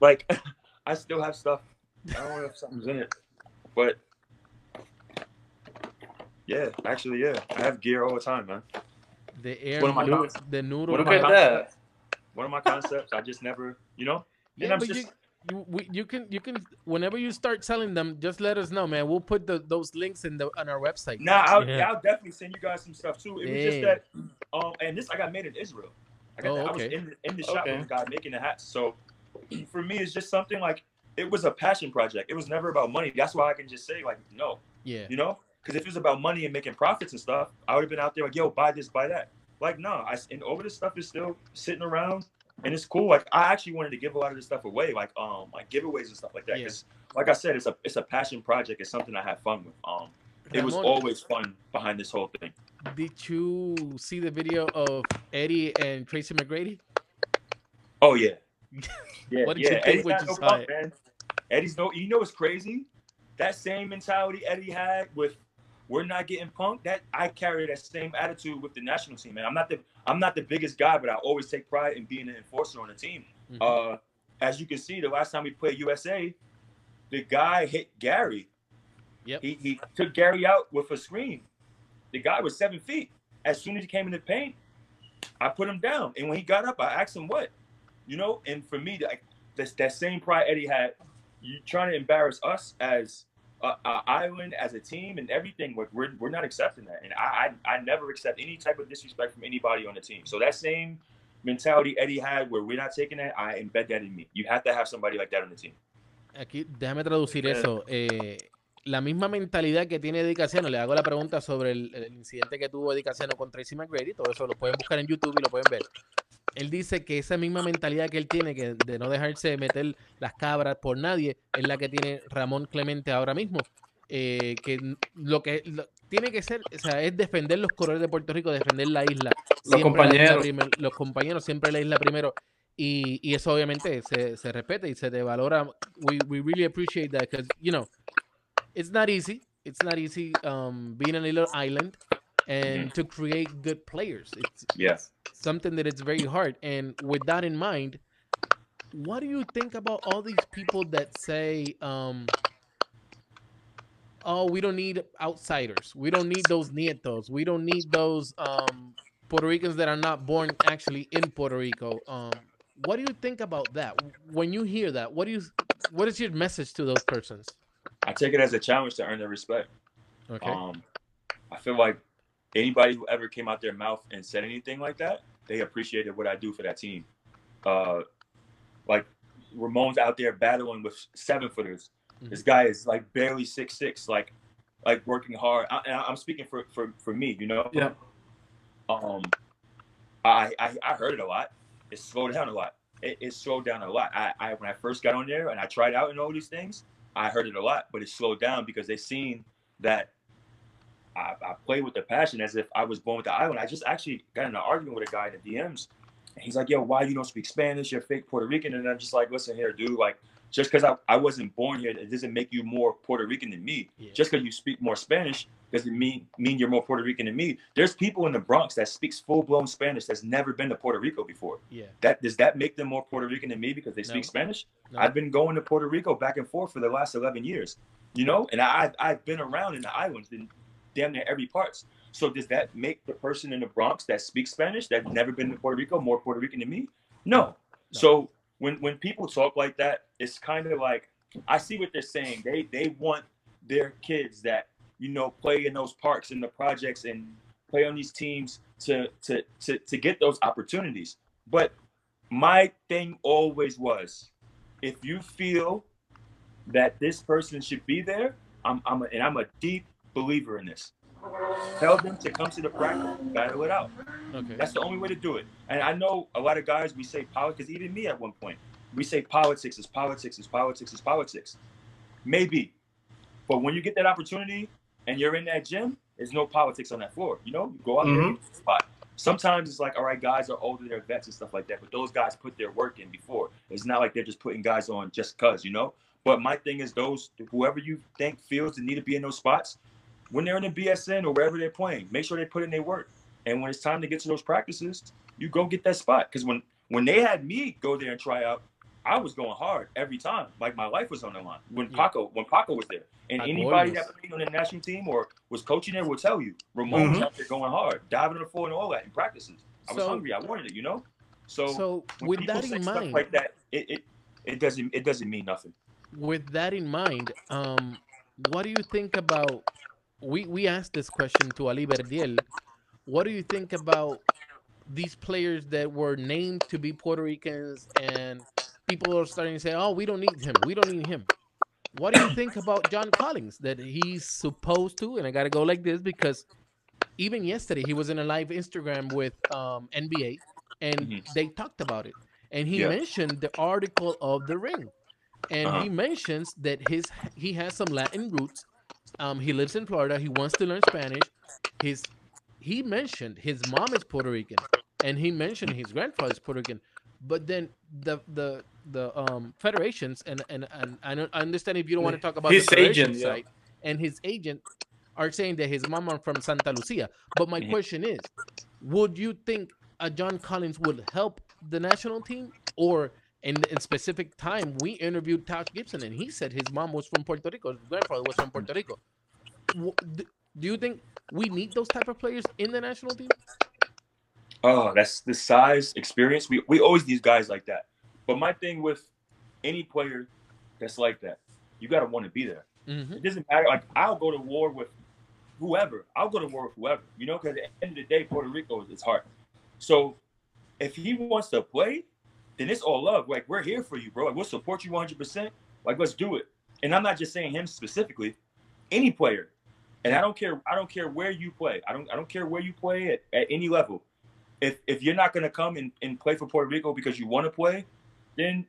Like, I still have stuff. I don't know if something's in it, but yeah, actually, yeah, I have gear all the time, man.
The air
one of my
noodle,
cons-
the noodle
Look
my
at
cup.
that.
One of my concepts, I just never, you know. And
Yeah,
I'm
but
just-
you, you, we, you can you can whenever you start selling them, just let us know, man. We'll put the, those links in the on our website.
Nah, I'll,
Yeah.
I'll definitely send you guys some stuff too. It was just that, um, and this I got made in Israel. I got
Oh,
that, I was in the, in the shop
Okay.
with the guy making the hats. So for me, it's just something like it was a passion project. It was never about money. That's why I can just say like no,
Yeah.
you know, because if it was about money and making profits and stuff, I would have been out there like yo, buy this, buy that. Like no, I and over this stuff is still sitting around. And it's cool. Like I actually wanted to give a lot of this stuff away, like um, like giveaways and stuff like that.
Yeah.
'Cause, like I said, it's a it's a passion project. It's something I have fun with. Um, it was always fun behind this whole thing.
Did you see the video of Eddie and Tracy McGrady?
Oh yeah, yeah,
What did
yeah.
you think when you
no
saw it?
man. Eddie's no. You know what's crazy? That same mentality Eddie had with we're not getting punked. That I carry that same attitude with the national team, man. I'm not the I'm not the biggest guy, but I always take pride in being an enforcer on the team.
Mhm.
Uh, as you can see, the last time we played USA, the guy hit Gary.
Yep.
He he took Gary out with a screen. The guy was seven feet. As soon as he came in the paint, I put him down. And when he got up, I asked him what, you know. And for me, like that's that same pride Eddie had. You trying to embarrass us as a, a island, as a team, and everything. Like we're we're not accepting that. And I, I I never accept any type of disrespect from anybody on the team. So that same mentality Eddie had, where we're not taking that, I embed that in me. You have to have somebody like that on the team.
Aquí, déjame traducir eso. Eh, la misma mentalidad que tiene Eddie Casiano, le hago la pregunta sobre el, el incidente que tuvo Eddie Casiano con Tracy McGrady, todo eso lo pueden buscar en YouTube y lo pueden ver. Él dice que esa misma mentalidad que él tiene, que de no dejarse meter las cabras por nadie, es la que tiene Ramón Clemente ahora mismo. Eh, que lo que lo- tiene que ser, o sea, es defender los colores de Puerto Rico, defender la isla.
Los compañeros.
los compañeros, siempre la isla primero. Y, y eso obviamente se, se respeta y se te valora. We, we really appreciate that because, you know, it's not easy. It's not easy um, being on a little island and to create good players. It's
Yeah.
something that it's very hard. And with that in mind, what do you think about all these people that say, um, oh, we don't need outsiders. We don't need those nietos. We don't need those um, Puerto Ricans that are not born actually in Puerto Rico. Um, what do you think about that? When you hear that, what do you what is your message to those persons?
I take it as a challenge to earn their respect.
Okay.
Um, I feel like anybody who ever came out their mouth and said anything like that, they appreciated what I do for that team. Uh, like Ramon's out there battling with seven footers.
Mhm.
This guy is like barely six six, like like working hard. I, and I'm speaking for, for for me, you know.
Yeah.
Um, I, I I heard it a lot. It slowed down a lot. It, it slowed down a lot. I, I when I first got on there and I tried out and all these things, I heard it a lot, but it slowed down because they seen that I, I played with the passion as if I was born with the island. I just actually got in an argument with a guy in the DMs. And he's like, yo, why you don't speak Spanish? You're fake Puerto Rican. And I'm just like, listen here, dude. Like, just because I, I wasn't born here, it doesn't make you more Puerto Rican than me.
Yeah.
Just because you speak more Spanish doesn't mean mean you're more Puerto Rican than me. There's people in the Bronx that speaks full blown Spanish that's never been to Puerto Rico before.
yeah.
That does that make them more Puerto Rican than me because they
No.
speak Spanish?
No.
I've been going to Puerto Rico back and forth for the last 11 years, you know, and I, I've, I've been around in the islands in damn near every parts. So does that make the person in the Bronx that speaks Spanish that never been to Puerto Rico more Puerto Rican than me? No. So when when people talk like that, it's kind of like I see what they're saying. They they want their kids that you know play in those parks and the projects and play on these teams to to to to get those opportunities. But my thing always was, if you feel that this person should be there, I'm I'm a, and I'm a deep believer in this. Tell them to come to the practice, battle it out.
Okay.
That's the only way to do it. And I know a lot of guys we say politics, because even me at one point, we say politics is politics is politics is politics. Maybe. But when you get that opportunity and you're in that gym, there's no politics on that floor. You know, you go out there,
Mhm.
you get the spot. Sometimes it's like, all right, guys are older, they're vets and stuff like that. But those guys put their work in before. It's not like they're just putting guys on just cause, you know. But my thing is those whoever you think feels the need to be in those spots, when they're in the BSN or wherever they're playing, make sure they put in their work. And when it's time to get to those practices, you go get that spot. Because when when they had me go there and try out, I was going hard every time. Like my life was on the line. When Paco when Paco was there, and
Paco
anybody
Olmos.
that played on the national team or was coaching there will tell you, Ramon was
Mhm.
out there going hard, diving on the floor and all that in practices. I was
So-
hungry. I wanted it. You know. So,
So with that in
stuff
mind,
like that, it, it it doesn't it doesn't mean nothing.
with that in mind, um, what do you think about? We we asked this question to Ali Verdiel. What do you think about these players that were named to be Puerto Ricans and people are starting to say, "Oh, we don't need him. We don't need him." What do you think about John Collins that he's supposed to? And I got to go like this because even yesterday he was in a live Instagram with um, NBA and
Mhm.
they talked about it. And he
Yeah.
mentioned the article of the ring and
Uh-huh.
he mentions that his he has some Latin roots. Um, he lives in Florida. He wants to learn Spanish. His he mentioned his mom is Puerto Rican, and he mentioned his grandfather is Puerto Rican. But then the the the um federations and and and I don't- I understand if you don't want to talk about
His
the
agent, yeah.
side and his agent are saying that his mom are from Santa Lucia. But my question is, would you think a John Collins would help the national team or in, in specific time we interviewed Taj Gibson and he said his mom was from Puerto Rico, his grandfather was from Puerto Rico. Do you think we need those type of players in the national team?
Oh, that's the size, experience. We we always need guys like that. But my thing with any player that's like that, you gotta want to be there.
Mm-hmm.
It doesn't matter. Like I'll go to war with whoever. I'll go to war with whoever. You know, because at the end of the day, Puerto Rico is its heart. So if he wants to play, then it's all love. Like we're here for you, bro. Like we'll support you 100. percent Like let's do it. And I'm not just saying him specifically. Any player, and I don't care. I don't care where you play. I don't. I don't care where you play at, at any level. If if you're not gonna come and, and play for Puerto Rico because you want to play, then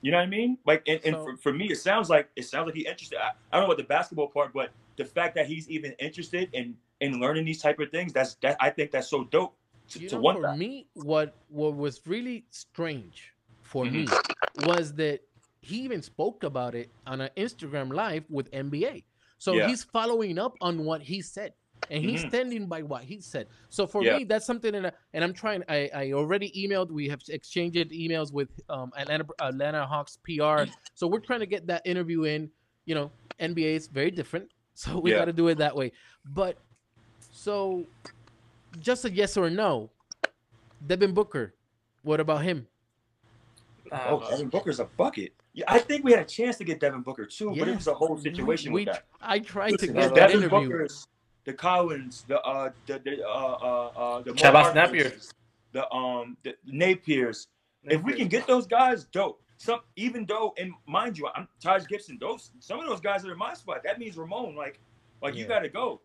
you know what I mean? Like, and, and
So-
for, for me, it sounds like it sounds like he's interested. I, I don't know about the basketball part, but the fact that he's even interested in in learning these type of things, that's that I think that's so dope to,
You
to
know,
want
for
that.
me, what what was really strange for me
Mm-hmm.
was that he even spoke about it on an Instagram live with NBA. So
Yeah.
he's following up on what he said. And he's
Mhm.
standing by what he said. So for
Yeah.
me, that's something that, I, and I'm trying. I, I already emailed. We have exchanged emails with um, Atlanta Atlanta Hawks PR. So we're trying to get that interview in. You know, NBA is very different. So we
Yeah.
got to do it that way. But so, just a yes or no. Devin Booker, what about him?
Oh,
Uh,
Devin Booker's a bucket. Yeah, I think we had a chance to get Devin Booker too, but it was a whole situation
we,
with that.
I tried
Listen,
to get that
Devin
interview.
Booker's, the Collins, the uh, the the uh, uh, uh, the
Shabazz
Marcus,
Napier.
the um, the Napiers. If we can get those guys, dope. Some even though, and mind you, I'm Taj Gibson. Those some of those guys are in my spot. That means Ramon, like, like you got to go.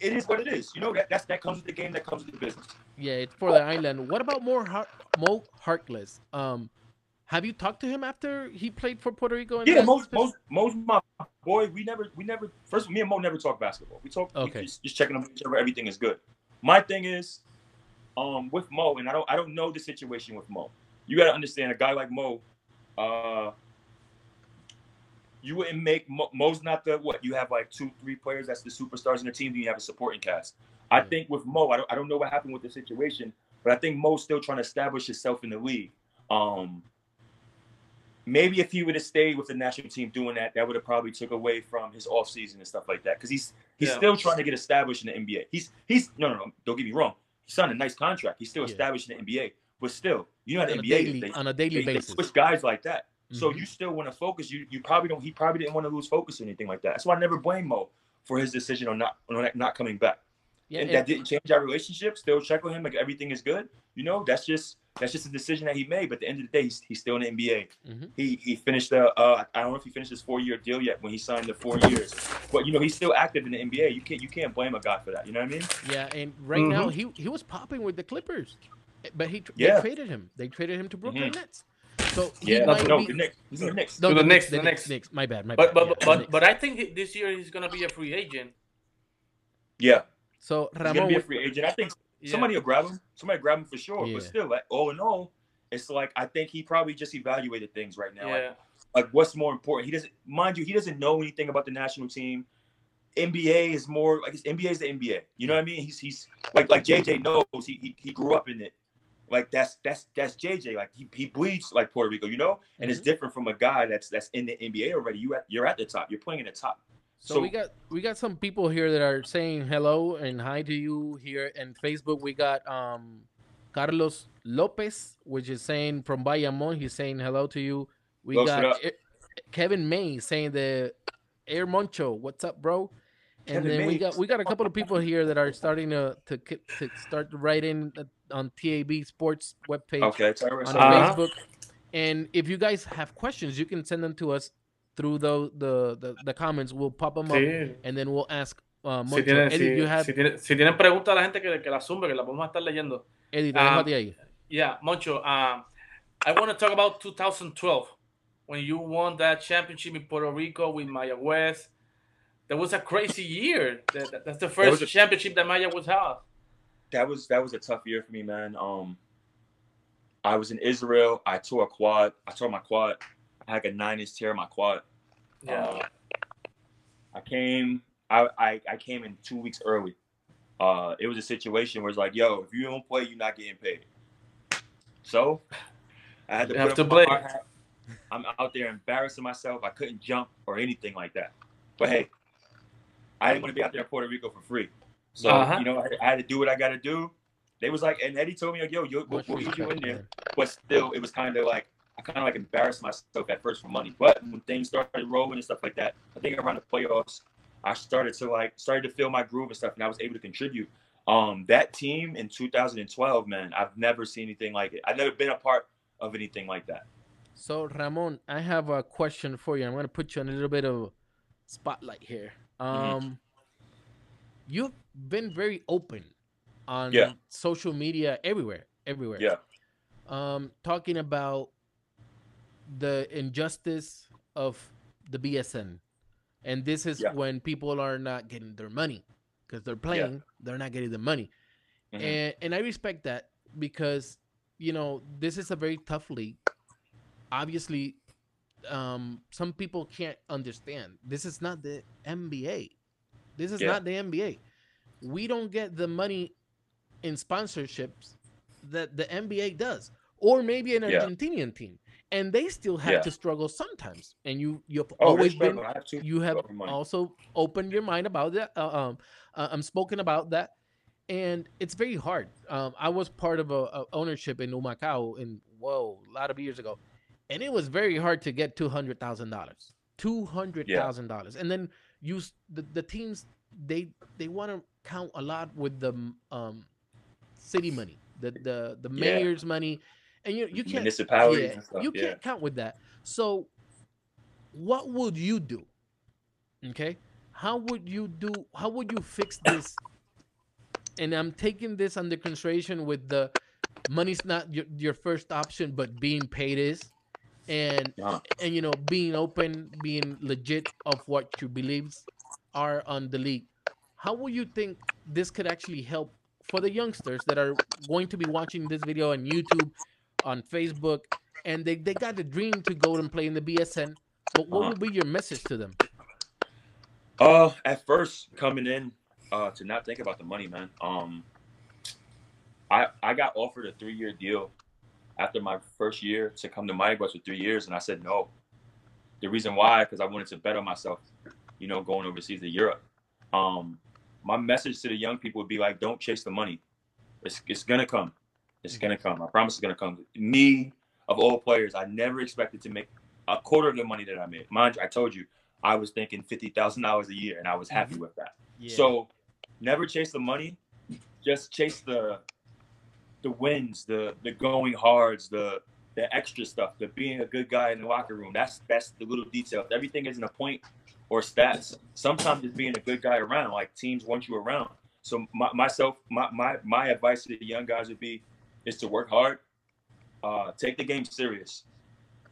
It is what it is. You know that that's that comes with the game. That comes with the business.
Yeah, it's for the island. What about more Har- Mo Harkless? Um, have you talked to him after he played for Puerto Rico?
Yeah, most most most my boy. We never we never first. Me and Mo never talk basketball. We talk. we
Okay.
just, just checking on each other. Everything is good. My thing is, um, with Mo, and I don't I don't know the situation with Mo. You got to understand a guy like Mo. Uh, you wouldn't make Mo, Mo's not the what you have like two three players that's the superstars in the team. Then you have a supporting cast. I think with Mo, I don't I don't know what happened with the situation, but I think Mo's still trying to establish himself in the league. Um, maybe if he would have stayed with the national team doing that, that would have probably took away from his off season and stuff like that. Because he's he's
Yeah.
still trying to get established in the NBA. He's he's no no no. Don't get me wrong. He signed a nice contract. He's still
Yeah.
established in the NBA. But still, you know how the
on a
NBA
daily.
They,
on a daily
they, they
basis.
switch guys like that. So you still want to focus. You you probably don't. He probably didn't want to lose focus or anything like that. That's why I never blame Mo for his decision on not on not- not coming back.
yeah,
and
and-
that didn't change our relationship. Still check on him like everything is good. You know, that's just that's just a decision that he made. But at the end of the day, he's, he's still in the NBA.
Mhm.
He he finished the uh, I don't know if he finished his four year deal yet when he signed the four years. But you know, he's still active in the NBA. You can't you can't blame a guy for that. You know what I mean?
Yeah, and right now he he was popping with the Clippers, but he
Yeah.
they traded him. They traded him to Brooklyn
Mhm.
Nets. So
Yeah,
might
no,
be,
the Knicks. He's in the Knicks.
no,
To the Knicks,
the
the
Knicks,
Knicks.
Knicks. My bad, my
but
bad.
but
yeah,
but but I think this year he's gonna be a free agent.
Yeah,
so
he's gonna be a free agent. I think
Yeah.
somebody will grab him. Somebody grab him for sure.
Yeah.
But still, like all in all, it's like I think he probably just evaluated things right now. Like,
Yeah.
like what's more important. He doesn't mind you, he doesn't know anything about the national team. NBA is more like NBA is the NBA. You know what I mean? He's he's like like JJ knows he he, he grew up in it. Like that's that's that's JJ. Like he, he bleeds like Puerto Rico, you know? And it's different from a guy that's that's in the NBA already. You at you're at the top. You're playing in the top.
So, we got we got some people here that are saying hello and hi to you here and Facebook. We got um Carlos Lopez, which is saying from Bayamon. He's saying hello to you. We got. E- Kevin May saying the Air Moncho. What's up, bro? And
Kevin
then we got we got a couple of people here that are starting to to, to start to write in uh, on TAB Sports webpage
Okay, Tyrese.
on
Uh-huh.
Facebook. And if you guys have questions, you can send them to us through the the the, the comments. We'll pop them up
Sí.
and then we'll ask uh,
Si
Moncho.
tienen,
Eddie,
si,
you have
si tienen, si tienen preguntas a la gente que, que la zumbe, que la podemos estar leyendo.
Eddie, te dejo a ti ahí.
Yeah, Moncho. Um, I want to talk about 2012 when you won that championship in Puerto Rico with Mayagüez. That was a crazy year. That, that- that's the first
was a-
championship that Maya was had.
That was that was a tough year for me, man. Um, I was in Israel. I tore a quad. I tore my quad. I had a nine inch tear in my quad.
Yeah.
Uh, I came. I, I I came in two weeks early. Uh, it was a situation where it's like, yo, if you don't play, you're not getting paid. So I had to
You
put
to play.
I'm out there embarrassing myself. I couldn't jump or anything like that. But hey, I didn't want to be out there in Puerto Rico for free. So
Uh-huh.
you know, I, I had to do what I got to do. They was like, and Eddie told me like, yo, yo we'll,
Much
we'll get you in there but still, it was kind of like I kind of like embarrassed myself at first for money. But when things started rolling and stuff like that, I think around the playoffs, I started to like started to feel my groove and stuff, and I was able to contribute. Um, that team in 2012, man, I've never seen anything like it. I've never been a part of anything like that.
So Ramon, I have a question for you. I'm going to put you on a little bit of spotlight here.
Mm-hmm.
Um, you've been very open on
Yeah.
social media everywhere, everywhere.
Yeah,
um, talking about the injustice of the BSN, and this is
Yeah.
when people are not getting their money because they're playing, they're not getting the money,
Mhm.
and and I respect that because you know this is a very tough league. Obviously, um, some people can't understand. This is not the NBA. This is
Yeah.
not the NBA. We don't get the money in sponsorships that the NBA does, or maybe an
Yeah.
Argentinian team. and they still have
Yeah.
to struggle sometimes. And you you've
Oh,
always been
have
you have also opened your mind about that. Uh, um, uh, I'm spoken about that, and it's very hard. Um, I was part of a, a ownership in Humacao in whoa a lot of years ago, and it was very hard to get two hundred thousand dollars. Two hundred thousand dollars, and then use the, the teams they they want to count a lot with the um city money, the the the
Yeah.
mayor's money, and you you can't
municipalities
yeah,
stuff.
you
yeah.
can't count with that. So, what would you do? Okay, how would you do? How would you fix this? And I'm taking this under consideration with the money's not your, your first option, but being paid is, and and you know being open, being legit of what you beliefs are on the league. How would you think this could actually help for the youngsters that are going to be watching this video on YouTube, on Facebook, and they, they got the dream to go and play in the BSN? But what
Uh-huh.
would be your message to them?
Uh, at first coming in, uh, to not think about the money, man. Um, I I got offered a three year deal after my first year to come to Bucks for three years, and I said no. The reason why, because I wanted to bet on myself, you know, going overseas to Europe. Um, my message to the young people would be like, don't chase the money. It's it's gonna come. It's gonna come. I promise it's gonna come. Me, of all players, I never expected to make a quarter of the money that I made. Mind you, I told you, I was thinking fifty thousand dollars a year, and I was mm-hmm. happy with that. So, never chase the money. Just chase the the wins, the the going hards, the the extra stuff, the being a good guy in the locker room. That's that's the little details. Everything isn't a point or stats. Sometimes it's being a good guy around. Like teams want you around. So my, myself, my, my my advice to the young guys would be is to work hard, uh, take the game serious,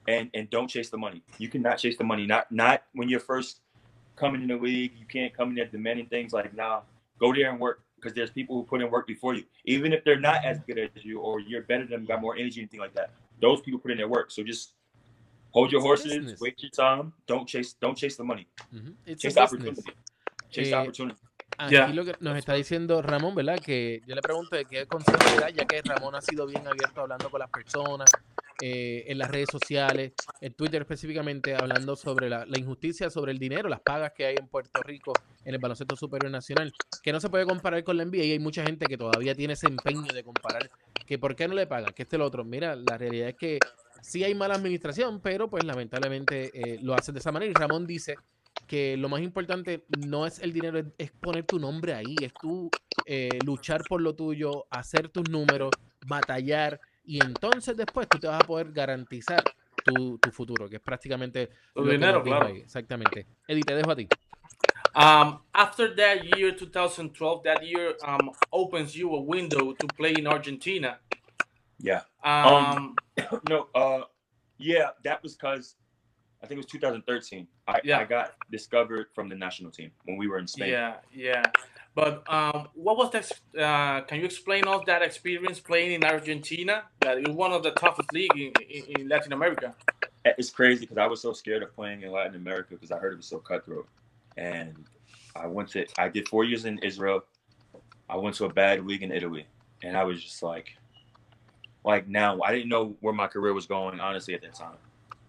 and and don't chase the money. You cannot chase the money. Not not when you're first coming in the league. You can't come in there demanding things like nah. Go there and work because there's people who put in work before you. Even if they're not as good as you or you're better than them, got more energy, anything like that. Those people put in their work. So just hold your horses,
business.
wait your time. Don't chase. Don't chase the money. Chase
a
the opportunity. Chase
Eh,
the opportunity.
Aquí
Ya.
lo que nos está diciendo Ramón, ¿verdad? Que yo le pregunto de qué consejo le da, ya que Ramón ha sido bien abierto hablando con las personas, eh, en las redes sociales, en Twitter específicamente, hablando sobre la, injusticia, sobre el dinero, las pagas que hay en Puerto Rico en el baloncesto superior nacional, que no se puede comparar con la NBA y hay mucha gente que todavía tiene ese empeño de comparar, que por qué no le pagan, que este es lo otro. Mira, la realidad es que sí hay mala administración, pero pues lamentablemente eh, lo hacen de esa manera. Y Ramón dice que lo más importante no es el dinero, es, es poner tu nombre ahí, es tú eh, luchar por lo tuyo, hacer tus números, batallar y entonces después tú te vas a poder garantizar tu, tu futuro, que es prácticamente
Tu dinero, claro.
ahí. Exactamente. Eddie, te dejo a ti.
Um, after that year, 2012, that year um, opens you a window to play in Argentina.
Yeah.
Um,
no, uh, yeah, that was because I think it was 2013. I,
Yeah.
I got discovered from the national team when we were in Spain.
yeah, yeah. But um, what was that? Uh, can you explain us that experience playing in Argentina? That is one of the toughest league in, in, in Latin America.
It's crazy because I was so scared of playing in Latin America because I heard it was so cutthroat. And I went to, I did four years in Israel. I went to a bad league in Italy. And I was just like, like now, I didn't know where my career was going, honestly, at that time.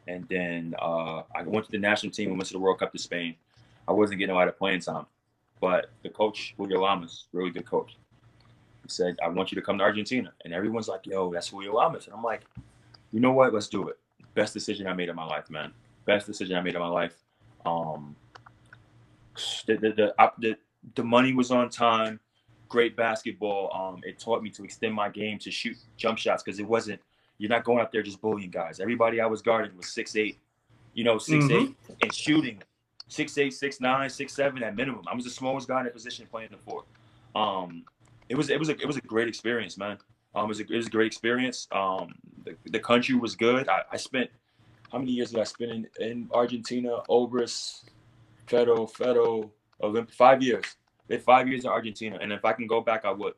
And then uh, I went to the national team and went to the World Cup to Spain. I wasn't getting a lot of playing time. But the coach, Julio Lamas, really good coach, he said, I want you to come to Argentina. And everyone's like, yo, that's Julio Lamas. And I'm like, you know what? Let's do it. Best decision I made in my life, man. Best decision I made in my life. Um, the the the, op- the, the money was on time. Great basketball. Um, it taught me to extend my game to shoot jump shots because it wasn't. You're not going out there just bullying guys. Everybody I was guarding was six eight, you know, 6
Mhm.
eight, and shooting six eight, six nine, six seven at minimum. I was the smallest guy in the position playing the four. Um, it was it was a it was a great experience, man. Um, it was a, it was a great experience. Um, the, the country was good. I, I spent how many years did I spend in, in Argentina? Obras, Ferro, Ferro, Olymp. Five years. Did five years in Argentina, and if I can go back, I would.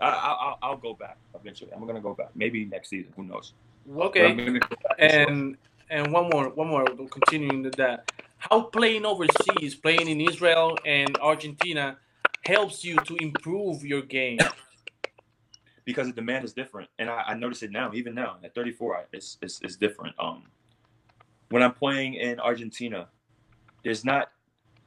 I, I, I'll, I'll go back eventually. I'm gonna go back. Maybe next season. Who knows?
Okay.
go back for sure.
And and one more, one more. Continuing with that, how playing overseas, playing in Israel and Argentina, helps you to improve your game.
because the demand is different, and I, I notice it now. Even now, at 34, I, it's, it's it's different. Um, when I'm playing in Argentina, there's not,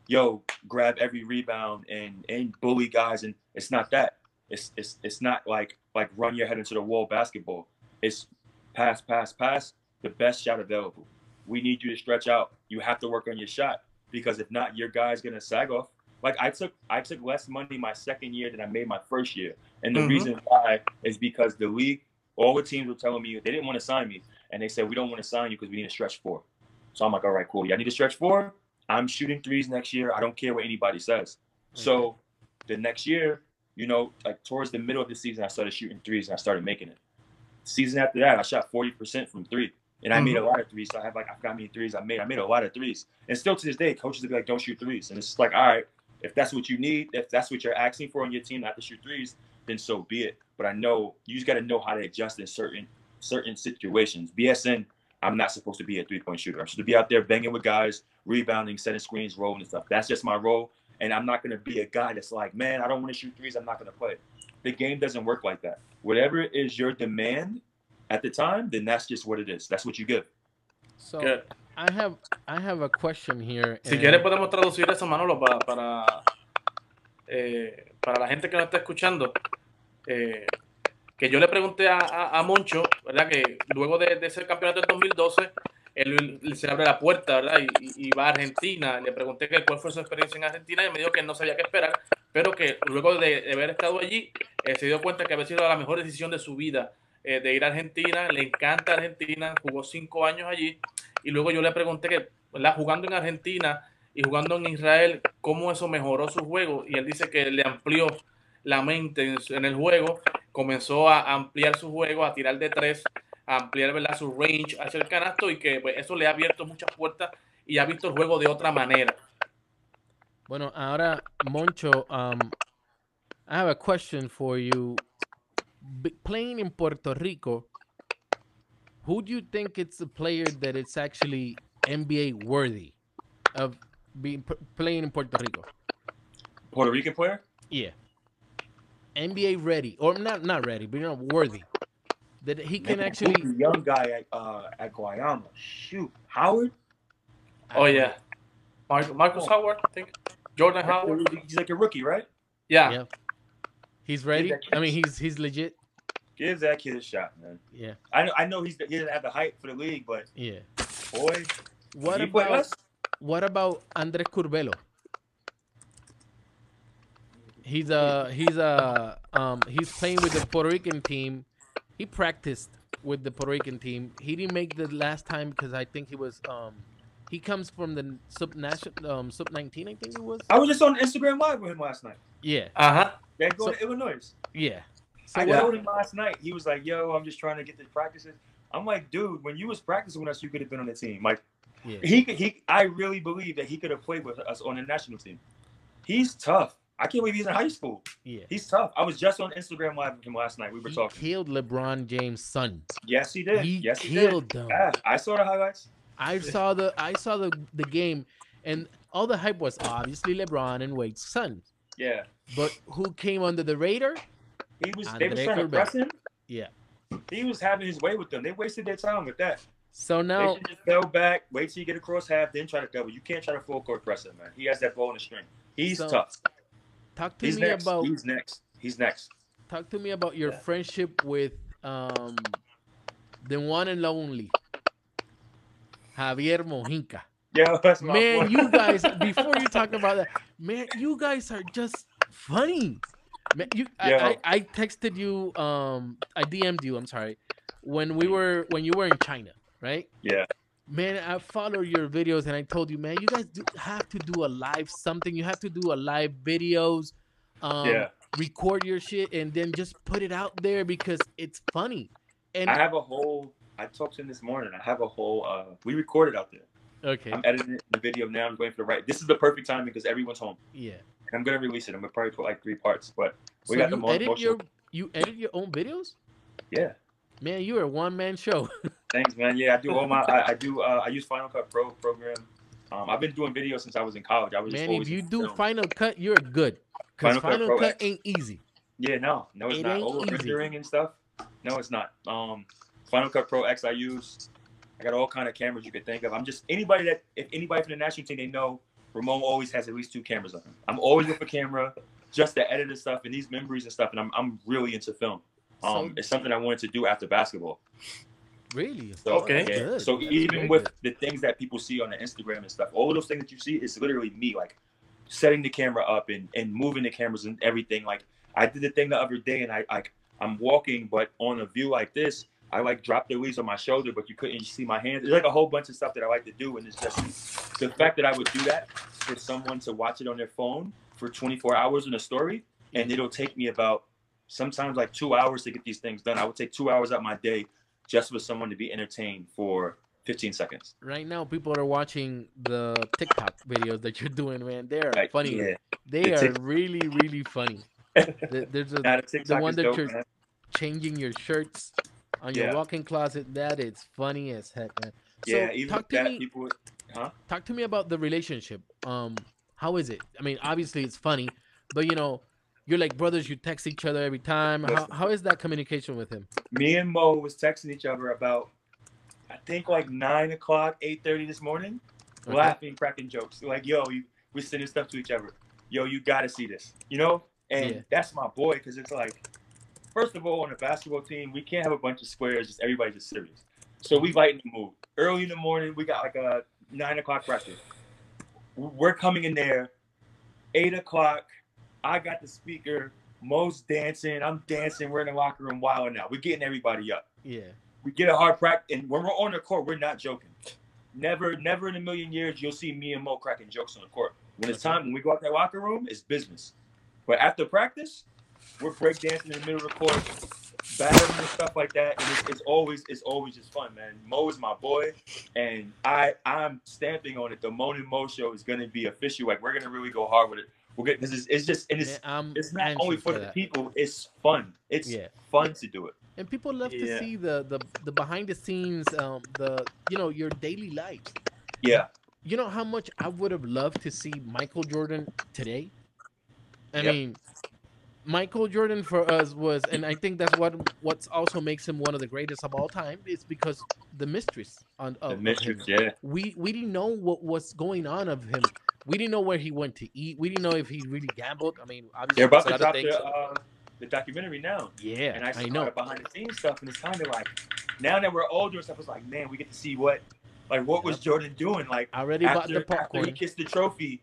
yo, grab every rebound and and bully guys, and it's not that. It's it's it's not like like run your head into the wall basketball. It's pass, pass, pass. The best shot available. We need you to stretch out. You have to work on your shot because if not, your guy's gonna sag off. Like I took I took less money my second year than I made my first year, and the
Mhm.
reason why is because the league, all the teams were telling me they didn't want to sign me, and they said we don't want to sign you because we need a stretch four. So I'm like, all right, cool. Yeah, I need a stretch four. I'm shooting threes next year. I don't care what anybody says. So the next year, you know, like towards the middle of the season, I started shooting threes and I started making it. Season after that, I shot 40% from three. And I made a mm-hmm. lot of threes. So I have like I forgot how many threes I made. I made a lot of threes. And still to this day, coaches will be like, don't shoot threes. And it's like, all right, if that's what you need, if that's what you're asking for on your team not to shoot threes, then so be it. But I know you just gotta know how to adjust in certain certain situations. BSN, I'm not supposed to be a three-point shooter. I'm supposed to be out there banging with guys, rebounding, setting screens, rolling and stuff. That's just my role. And I'm not gonna be a guy that's like, man, I don't want to shoot threes, I'm not gonna play. The game doesn't work like that. Whatever is your demand at the time, then that's just what it is. That's what you give.
So
Good.
I have I have a question here.
Si
and-
quieres podemos traducir eso, Manolo, para, para, eh, para la gente que nos está escuchando. eh, que yo le pregunté a, a- a Moncho, ¿verdad? Que luego de, de ese campeonato del 2012, él, él se le abre la puerta, ¿verdad? Y, y- y va a Argentina. Le pregunté que cuál fue su experiencia en Argentina y me dijo que no sabía qué esperar, pero que luego de, de haber estado allí, eh, se dio cuenta que había sido la mejor decisión de su vida eh, de ir a Argentina. Le encanta Argentina, jugó cinco años allí. Y luego yo le pregunté que, ¿verdad? Jugando en Argentina y jugando en Israel, ¿cómo eso mejoró su juego? Y él dice que le amplió la mente en, el juego, comenzó a ampliar su juego, a tirar de tres, a ampliar ¿verdad? su range hacia el canasto y que pues, eso le ha abierto muchas puertas y ha visto el juego de otra manera.
Bueno, ahora Moncho, um, I have a question for you. B- playing in Puerto Rico, who do you think it's a player that it's actually NBA worthy of being p- playing in Puerto Rico?
Puerto Rican player?
Yeah, NBA ready or not? Not ready, but you know, worthy. That he can
Man,
actually.
who's the young guy at uh, at Guayama. Shoot, Howard.
Oh, yeah. Mar- Marcus Howard, I think. Jordan Howard.
He's like a rookie, right?
Yeah.
Yeah. He's ready. I mean, he's he's legit.
Give that kid a shot, man.
Yeah,
I know, I know he's he doesn't have the height for the league, but
yeah.
boy,
What about
us?
what about Andres Curbelo? He's a he's a um he's playing with the Puerto Rican team. He practiced with the Puerto Rican team. He didn't make the last time because I think he was um he comes from the sub national um sub nineteen I think it was.
I was just on Instagram live with him last night.
Yeah,
Ajá.
That go
So-
to Illinois.
yeah. So
I
what-
told him last night. He was like, "Yo, I'm just trying to get the practices." I'm like, "Dude, when you was practicing with us, you could have been on the team." Like,
yeah.
he could. He, I really believe that he could have played with us on the national team. He's tough. I can't believe he's in high school.
Yeah.
He's tough. I was just on Instagram live with him last night. We were
He
talking.
killed LeBron James' son.
Yes, he did.
He
yes, he did.
killed them.
Yeah, I saw the highlights.
I saw the I saw the the game, and all the hype was obviously LeBron and Wade's son.
Yeah,
But who came under the radar?
He was. they was
Andre
trying to press him.
Yeah.
He was having his way with them. They wasted their time with that.
So now,
should just fell back, wait till you get across half, then try to double. You can't try to full court press him, man. He has that ball in the string. He's
So,
tough.
talk to
He's
me
next.
about
He's next. He's next.
talk to me about your
Yeah.
friendship with um the one and only Javier Mojica.
Yeah, that's my
Man,
boy.
you guys before you talk about that, man, you guys are just funny. Man, you—I—I I texted you um I DM'd you, I'm sorry, when we were when you were in China, right?
Yeah.
Man, I followed your videos and I told you, man, you guys do, have to do a live something. You have to do a live videos, um,
Yeah.
record your shit and then just put it out there because it's funny. And
I have a whole. I talked to him this morning. I have a whole. uh We recorded out there.
okay,
I'm editing the video now. I'm going for the right. This is the perfect timing because everyone's home.
yeah.
And I'm gonna release it. I'm gonna probably put like three parts, but we
so
got the
you
mo-
edit your you edit your own videos?
yeah.
Man, you're a one man show.
Thanks, man. Yeah, I do all my. I, I do. Uh, I use Final Cut Pro program. Um, I've been doing videos since I was in college. I was
Man, if you do
film.
Final Cut, you're good. Because
Final Cut
Final
Pro
Cut
X.
ain't easy.
Yeah, no, no, it's
It
not. Over rendering and stuff. No, it's not. Um, Final Cut Pro X I use. I got all kind of cameras you could think of. I'm just anybody that if anybody from the national team they know Ramon always has at least two cameras on him. I'm always with a camera just to edit the stuff and these memories and stuff. And I'm I'm really into film. Um,
So-
it's something I wanted to do after basketball.
Really?
So
Okay.
yeah. So
That's
even with
good.
the things that people see on the Instagram and stuff, all of those things that you see is literally me like setting the camera up and, and moving the cameras and everything. Like I did the thing the other day and I like I'm walking, but on a view like this, I like dropped the leaves on my shoulder, but you couldn't see my hands. There's like a whole bunch of stuff that I like to do, and it's just the fact that I would do that for someone to watch it on their phone for 24 hours in a story, and it'll take me about sometimes like two hours to get these things done. I would take two hours out of my day just for someone to be entertained for 15 seconds.
right now people are watching the TikTok videos that you're doing, man. They're
Like,
funny.
Yeah.
They
The
are really, really funny. There's a
the
one that
dope,
you're-
man.
changing your shirts on your
Yeah.
walk-in closet. That is funny as heck, man. So
Yeah, even
talk to
that,
me.
people. Huh?
Talk to me about the relationship. Um, how is it? I mean, obviously it's funny, but you know, you're like brothers. You text each other every time. How, how is that communication with him?
Me and Mo was texting each other about, I think like nine o'clock, eight thirty this morning,
Okay.
laughing, cracking jokes. Like, yo, you, we sending stuff to each other. Yo, you gotta see this, you know? And
Yeah.
that's my boy, because it's like, first of all, on a basketball team, we can't have a bunch of squares, just everybody just serious. So we lighten the mood. Early in the morning, we got like a nine o'clock practice. We're coming in there, eight o'clock. I got the speaker. Mo's dancing. I'm dancing. We're in the locker room wilding out. We're getting everybody up.
Yeah.
We get a hard practice, and when we're on the court, we're not joking. Never, never in a million years you'll see me and Mo cracking jokes on the court. When it's time, when we go out that locker room, it's business. But after practice, we're breakdancing in the middle of the court, battling and stuff like that, and it's, it's always, it's always just fun, man. Mo is my boy, and I, I'm stamping on it. The Mo and Mo show is gonna be official. Like we're gonna really go hard with it. We're gonna, this is, it's just, and it's,
Man,
it's not only for the people. It's fun. It's
Yeah.
fun to do it.
and people love to see the the the behind the scenes, um, the you know your daily life.
Yeah.
You know how much I would have loved to see Michael Jordan today. I
Yep.
mean, Michael Jordan for us was, and I think that's what what's also makes him one of the greatest of all time. Is because the mistress on of,
The
of
mistress,
him.
yeah.
We we didn't know what was going on of him. We didn't know where he went to eat. We didn't know if he really gambled. I mean, obviously,
They're about to drop
things.
the, uh, the documentary now.
yeah,
And I
I know.
the behind the scenes stuff, and it's kind of like, now that we're older and stuff, it's like, man, we get to see what, like, what was Jordan doing? Like,
I already bought
after,
the
after
popcorn.
he kissed the trophy,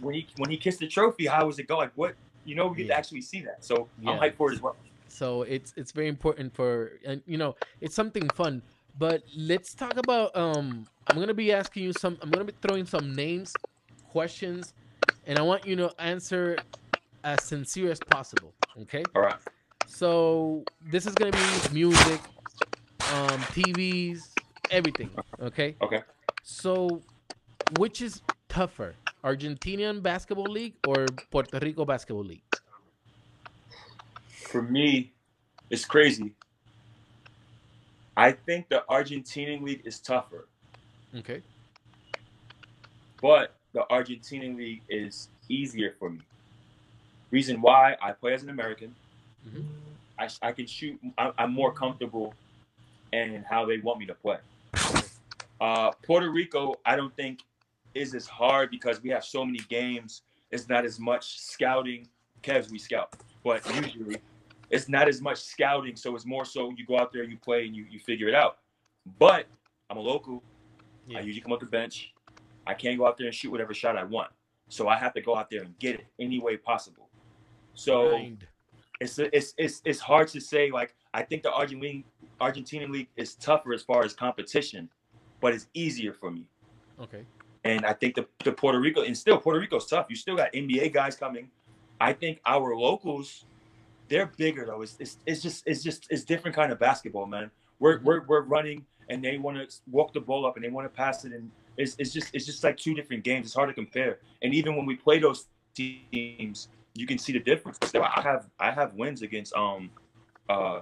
when he when he kissed the trophy, how was it going? Like, what, you know, we get
Yeah.
to actually see that. So I'm
Yeah.
hyped for it as well.
so it's it's very important for and you know it's something fun but let's talk about um i'm gonna be asking you some i'm gonna be throwing some names questions and i want you to answer as sincere as possible okay
All right.
so this is gonna be music um tvs everything okay
Okay.
so which is tougher argentinian basketball league or puerto rico basketball league
For me, it's crazy. I think the Argentinian league is tougher,
okay
but the Argentinian league is easier for me. Reason why I play as an American.
Mhm.
I, I can shoot. I, I'm more comfortable in how they want me to play. Uh, Puerto Rico, I don't think is as hard because we have so many games. It's not as much scouting. Cavs we scout, but usually it's not as much scouting. So it's more so you go out there, you play, and you you figure it out. But I'm a local.
Yeah.
I usually come off the bench. I can't go out there and shoot whatever shot I want. So I have to go out there and get it any way possible. So
Grind.
it's it's it's it's hard to say. Like I think the Argentine Argentinian league is tougher as far as competition, but it's easier for me.
okay
And I think the, the Puerto Rico and still Puerto Rico's tough. You still got NBA guys coming. I think our locals, they're bigger though. It's it's, it's just it's just it's different kind of basketball, man. We're
Mhm.
we're, we're running and they want to walk the ball up and they want to pass it and it's, it's just it's just like two different games. It's hard to compare. And even when we play those teams, you can see the difference. I have I have wins against um uh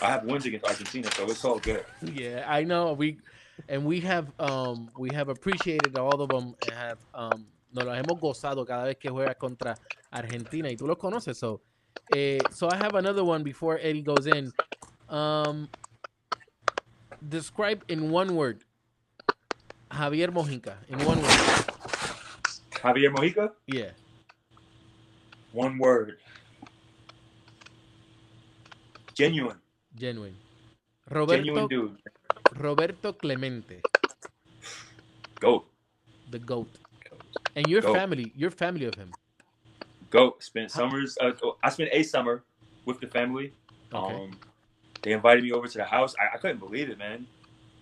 I have wins against Argentina, so it's all good.
Yeah, I know. We and we have um we have appreciated all of them and have um nos los hemos gozado cada vez que juega contra Argentina y tú los conoces. So, eh, so I have another one before Eddie goes in. Um, Describe in one word Javier Mojica. In one word.
Javier Mojica.
Yeah.
One word. Genuine.
Genuine.
Genuine
Roberto
dude.
Roberto Clemente,
Goat.
the goat. And your
Goat.
family, your family of him.
Goat. Spent summers. Uh, I spent a summer with the family.
Okay.
Um, they invited me over to the house. I, I couldn't believe it, man.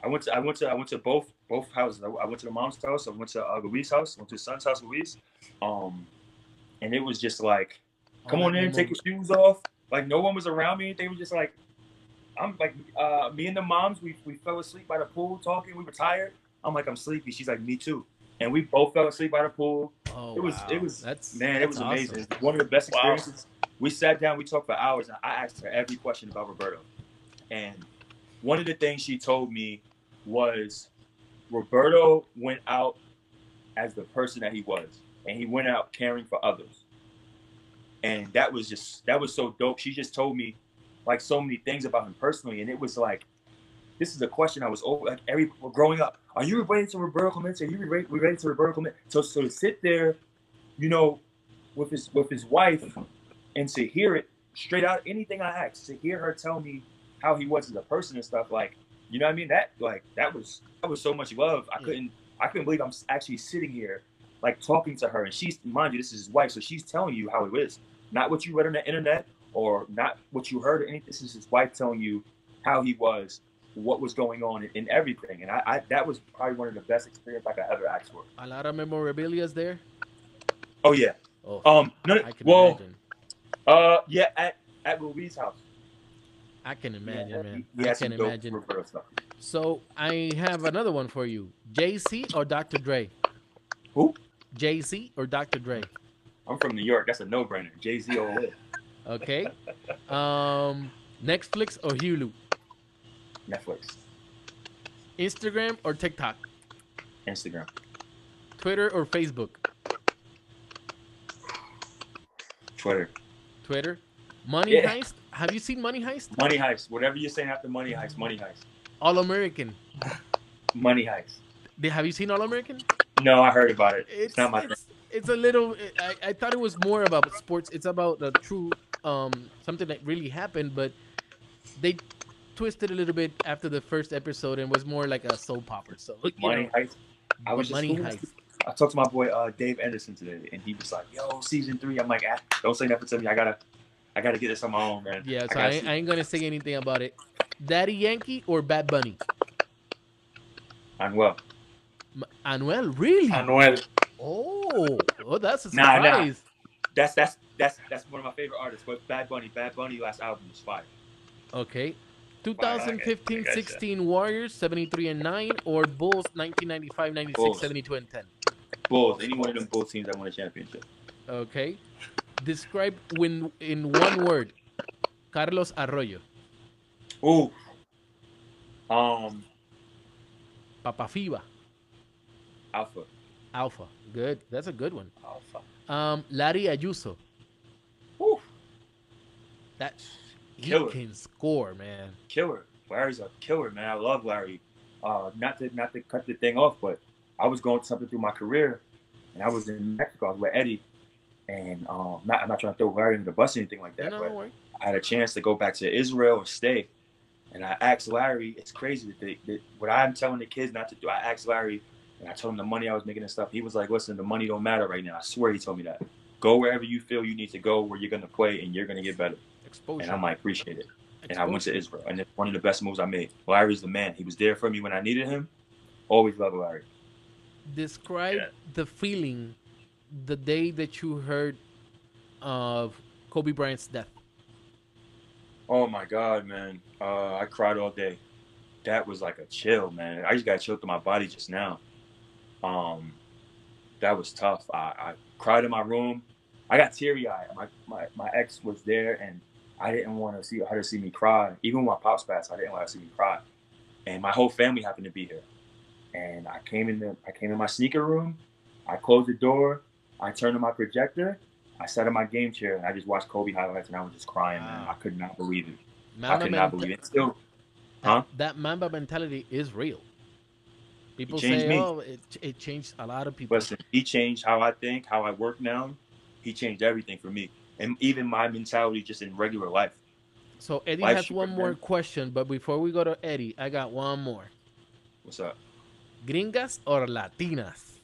I went to I went to I went to both both houses. I, I went to the mom's house. I went to uh, Luis' house. went to his son's house, Luis. Um, and it was just like, come
All
on in, take your shoes off. Like no one was around me. They were just like, I'm like, uh, me and the moms. We we fell asleep by the pool talking. We were tired. I'm like, I'm sleepy. She's like, me too. And we both fell asleep by the pool.
Oh,
it was
wow.
it was
that's
man, it was
awesome.
amazing. It one of the best experiences.
Wow.
experiences. We sat down, we talked for hours, and I asked her every question about Roberto. And one of the things she told me was Roberto went out as the person that he was, and he went out caring for others. And that was just that was so dope. She just told me like so many things about him personally, and it was like, this is a question I was over like every growing up. Are you related to Roberto Clemente? Are you related related to Roberto Clemente? So so to sit there, you know, with his with his wife, and to hear it straight out, anything I asked, to hear her tell me how he was as a person and stuff, like you know what I mean? That like that was that was so much love. I couldn't I couldn't believe I'm actually sitting here like talking to her, and she's mind you, this is his wife, so she's telling you how it is, not what you read on the internet or not what you heard. Or anything. This is his wife telling you how he was, what was going on, and, and everything. And I, I that was probably one of the best experiences I could ever ask for.
A lot of memorabilia is there.
Oh yeah.
Oh,
Um. No.
I can
well.
imagine.
Uh. Yeah. At at Louis' house.
I can imagine,
yeah,
man.
He, he
I
had some
can
dope
imagine.
Roberto stuff.
So I have another one for you. Jay Z or Dr. Dre?
Who?
Jay Z or Dr. Dre?
I'm from New York. That's a no-brainer. Jay Z all the way.
Okay. um, Netflix or Hulu?
Netflix,
Instagram or TikTok?
Instagram,
Twitter or Facebook?
Twitter.
Twitter. Money
Yeah.
Heist. Have you seen Money Heist?
Money Heist. Whatever you're saying after Money Heist. Money Heist.
All American.
Money Heist.
Have you seen All American?
No, I heard about it.
It's
not my
it's, it's a little. I, I thought it was more about sports. It's about the true um something that really happened, but they twisted a little bit after the first episode and was more like a soap opera. So you
Money
know,
Heist. I was just
Money
cool.
Heist.
I talked to my boy uh, Dave Anderson today, and he was like, "Yo, season three. I'm like, ah, "Don't say nothing to me. I gotta, I gotta get this on my own, man."
Yeah, so
gotta
I, ain't- I ain't gonna say anything about it. Daddy Yankee or Bad Bunny?
Anuel.
Anuel, really?
Anuel.
Oh, oh, that's a
surprise. Nah,
nah.
That's that's that's that's one of my favorite artists. But Bad Bunny, Bad Bunny last album was fire.
Okay. 2015
gotcha.
16 Warriors 73 and 9 or Bulls 1995 96
Bulls.
72 and 10.
Bulls. Any one of them Bulls teams that won a championship.
Okay. Describe when in one word Carlos Arroyo.
Ooh. Um.
Papa Fiba.
Alpha.
Alpha. Good. That's a good one.
Alpha.
Um Larry Ayuso.
Ooh.
That he
Killer.
can score, man.
killer. Larry's a killer, man. I love Larry. Uh, not to not to cut the thing off, but I was going something through my career, and I was in Mexico. I was with Eddie, and um, not, I'm not trying to throw Larry under the bus or anything like that,
no,
but. I had a chance to go back to Israel or stay, and I asked Larry. It's crazy that, that what I'm telling the kids not to do. I asked Larry, and I told him the money I was making and stuff. He was like, "Listen, the money don't matter right now." I swear he told me that. Go wherever you feel you need to go, where you're gonna play, and you're gonna get better.
Exposure.
And I'm like, appreciate it and I went to Israel, and it's one of the best moves I made. Larry's the man. He was there for me when I needed him. Always love Larry.
Describe
Yeah.
the feeling the day that you heard of Kobe Bryant's death.
Oh my God, man! Uh, I cried all day. That was like a chill, man. I just got chilled through my body just now. Um, that was tough. I, I cried in my room. I got teary eyed. My, my my ex was there, and I didn't want to see her to see me cry. Even when my pops passed, I didn't want to see me cry. And my whole family happened to be here. And I came in the I came in my sneaker room. I closed the door. I turned on my projector. I sat in my game chair and I just watched Kobe highlights, and I was just crying, man. I could not believe it. I could not believe it. Still, Huh?
That Mamba mentality is real. People
changed
say,
me.
"Oh, it, it changed a lot of people."
Listen, he changed how I think, how I work now. He changed everything for me, and even my mentality just in regular life.
So Eddie
Life
has one more question, but before we go to Eddie, I got one more.
What's up?
Gringas or Latinas?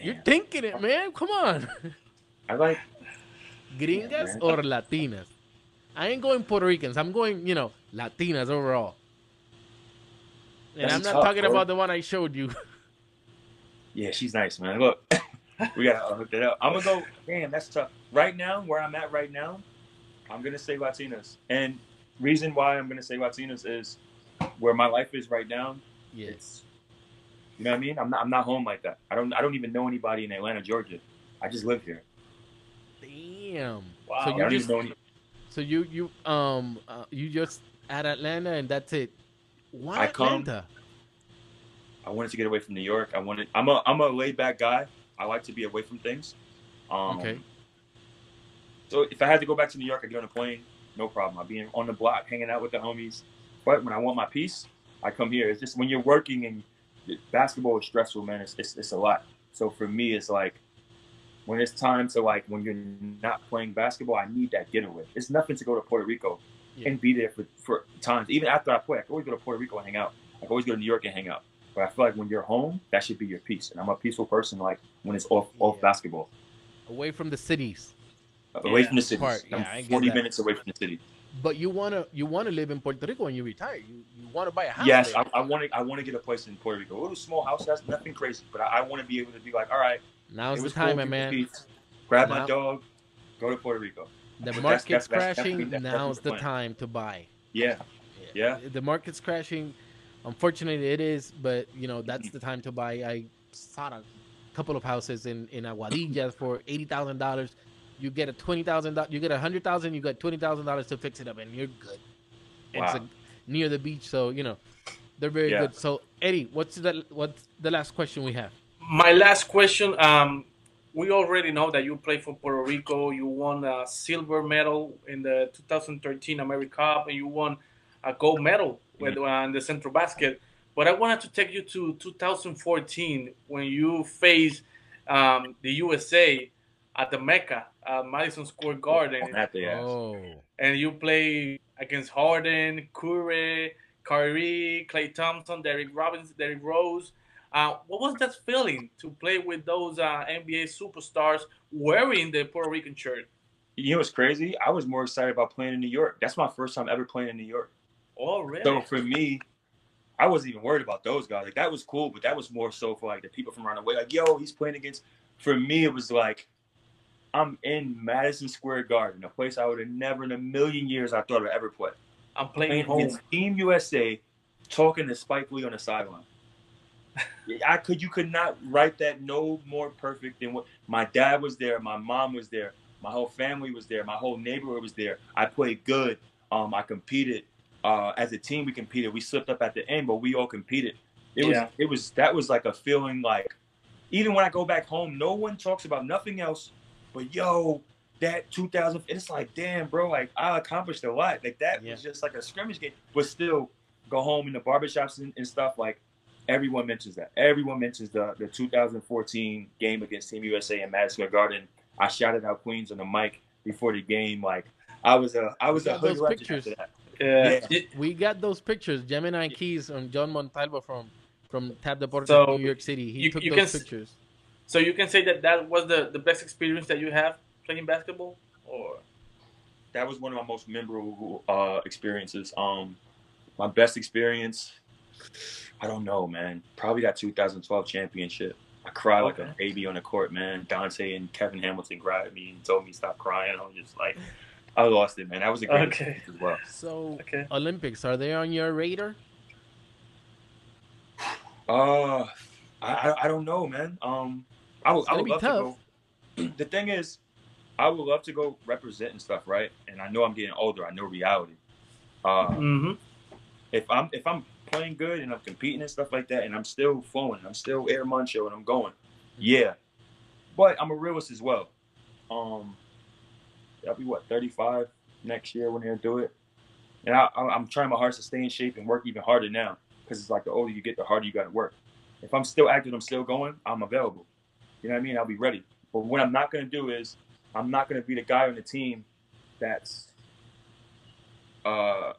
You're thinking it, man. Come on.
I like
Gringas
man.
or Latinas? I ain't going Puerto Ricans. I'm going, you know, Latinas overall. And
That's
I'm not
tough,
talking
bro.
about the one I showed you.
Yeah, she's nice, man. Look, we gotta hook that up. I'm gonna go. Damn, that's tough. Right now, where I'm at right now, I'm gonna say Latinas. And reason why I'm gonna say Latinas is where my life is right now.
Yes.
You know what I mean? I'm not. I'm not home like that. I don't. I don't even know anybody in Atlanta, Georgia. I just live here.
Damn.
Wow.
So you just
any.
so you you um uh, you just at Atlanta and that's it. Why
I come-
Atlanta?
I wanted to get away from New York. I wanted. I'm a. I'm a laid back guy. I like to be away from things. Um,
Okay.
So if I had to go back to New York, I'd get on a plane, no problem. I'll be on the block, hanging out with the homies. But when I want my peace, I come here. It's just when you're working and basketball is stressful, man. It's, it's it's a lot. So for me, it's like when it's time to like when you're not playing basketball, I need that getaway. It's nothing to go to Puerto Rico
Yeah.
and be there for, for times. Even after I play, I can always go to Puerto Rico and hang out. I can always go to New York and hang out. But I feel like when you're home, that should be your peace. And I'm a peaceful person. Like when it's off off
Yeah.
basketball,
Away from the cities.
Uh, away
Yeah.
from the city.
Part,
I'm
yeah,
40 minutes away from the city.
But you wanna you wanna live in Puerto Rico when you retire. You you wanna buy a house.
Yes. I, I want to. I want to get a place in Puerto Rico. A little small house. That's nothing crazy. But I, I want to be able to be like, all right,
Now's
it
the time,
cool,
my
keep the
man.
peace, Grab
Now-
my dog, go to Puerto Rico.
The
That's-
market's
that's- that's
crashing.
that's
Now's the
the plan.
time to buy.
Yeah, Yeah.
The market's crashing. Unfortunately, it is, but you know that's the time to buy. I saw a couple of houses in in Aguadilla for eighty thousand dollars. You get a twenty thousand. You get a hundred thousand. You get twenty thousand dollars to fix it up, and you're good. It's
Wow.
a, near the beach, so you know they're very
Yeah.
good. So Eddie, what's the what's the last question we have?
My last question. Um, we already know that you play for Puerto Rico. You won a silver medal in the 2013 America Cup, and you won a gold medal with uh, in the Centrobasket. But I wanted to take you to 2014 when you faced um, the USA at the Mecca, uh, Madison Square Garden,
on that day.
Oh,
and you play against Harden, Curry, Kyrie, Klay Thompson, Derrick Robinson, Derrick Rose. Uh, what was that feeling to play with those uh, NBA superstars wearing the Puerto Rican shirt?
You know what's crazy? I was more excited about playing in New York. That's my first time ever playing in New York.
Oh, really?
So for me, I wasn't even worried about those guys. Like that was cool, but that was more so for like the people from around the way. Like, yo, he's playing against. For me, it was like I'm in Madison Square Garden, a place I would have never in a million years I thought I'd ever play.
I'm playing
Playing
home.
against Team USA, talking to Spike Lee on the sideline. I could you could not write that no more perfect than what my dad was there, my mom was there, my whole family was there, my whole neighborhood was there. I played good. Um, I competed. Uh, as a team, we competed. We slipped up at the end, but we all competed. It was
Yeah.
it was that was like a feeling like even when I go back home, no one talks about nothing else but yo, that 2000 it's like damn bro, like I accomplished a lot. Like that
Yeah.
was just like a scrimmage game. But still go home in the barbershops and, and stuff like everyone mentions that. Everyone mentions the the 2014 game against Team USA in Madison Square Garden. I shouted out Queens on the mic before the game. Like I was a I was
We
a hood legend after that.
Yeah.
Yeah.
We got those pictures. Gemini Keys and John Montalvo from from Tap Deportes,
So,
New York City. He
you-
took
you
those
can
pictures.
So you can say that that was the, the best experience that you have playing basketball? Or
that was one of my most memorable uh, experiences. Um, my best experience, I don't know, man. Probably that 2012 championship. I cried like a
Okay.
baby on the court, man. Dante and Kevin Hamilton grabbed me and told me stop crying. I was just like, I lost it, man. That was a great
Okay.
as well.
So
okay.
Olympics, are they on your radar?
Uh, I, I I don't know, man. Um, I would I would
be
love
tough.
to go. the thing is, I would love to go represent and stuff, right? And I know I'm getting older. I know reality. Uh,
Mm-hmm.
if I'm if I'm playing good and I'm competing and stuff like that, and I'm still flowing, I'm still Air Muncho and I'm going, yeah. But I'm a realist as well. Um, I'll be what 35 next year when they do it. And I, I'm trying my hardest to stay in shape and work even harder now because it's like the older you get, the harder you got to work. If I'm still active, I'm still going, I'm available. You know what I mean? I'll be ready. But what I'm not going to do is I'm not going to be the guy on the team that's, uh,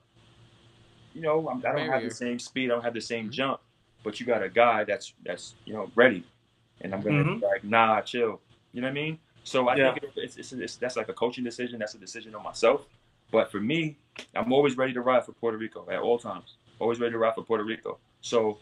you know, I'm, I don't have the same speed, I don't have the same
Mhm.
jump, but you got a guy that's that's you know ready, and I'm gonna
Mhm.
be like, nah, chill. You know what I mean? So I
Yeah.
think it's, it's, it's that's like a coaching decision. That's a decision on myself. But for me, I'm always ready to ride for Puerto Rico at all times. Always ready to ride for Puerto Rico. So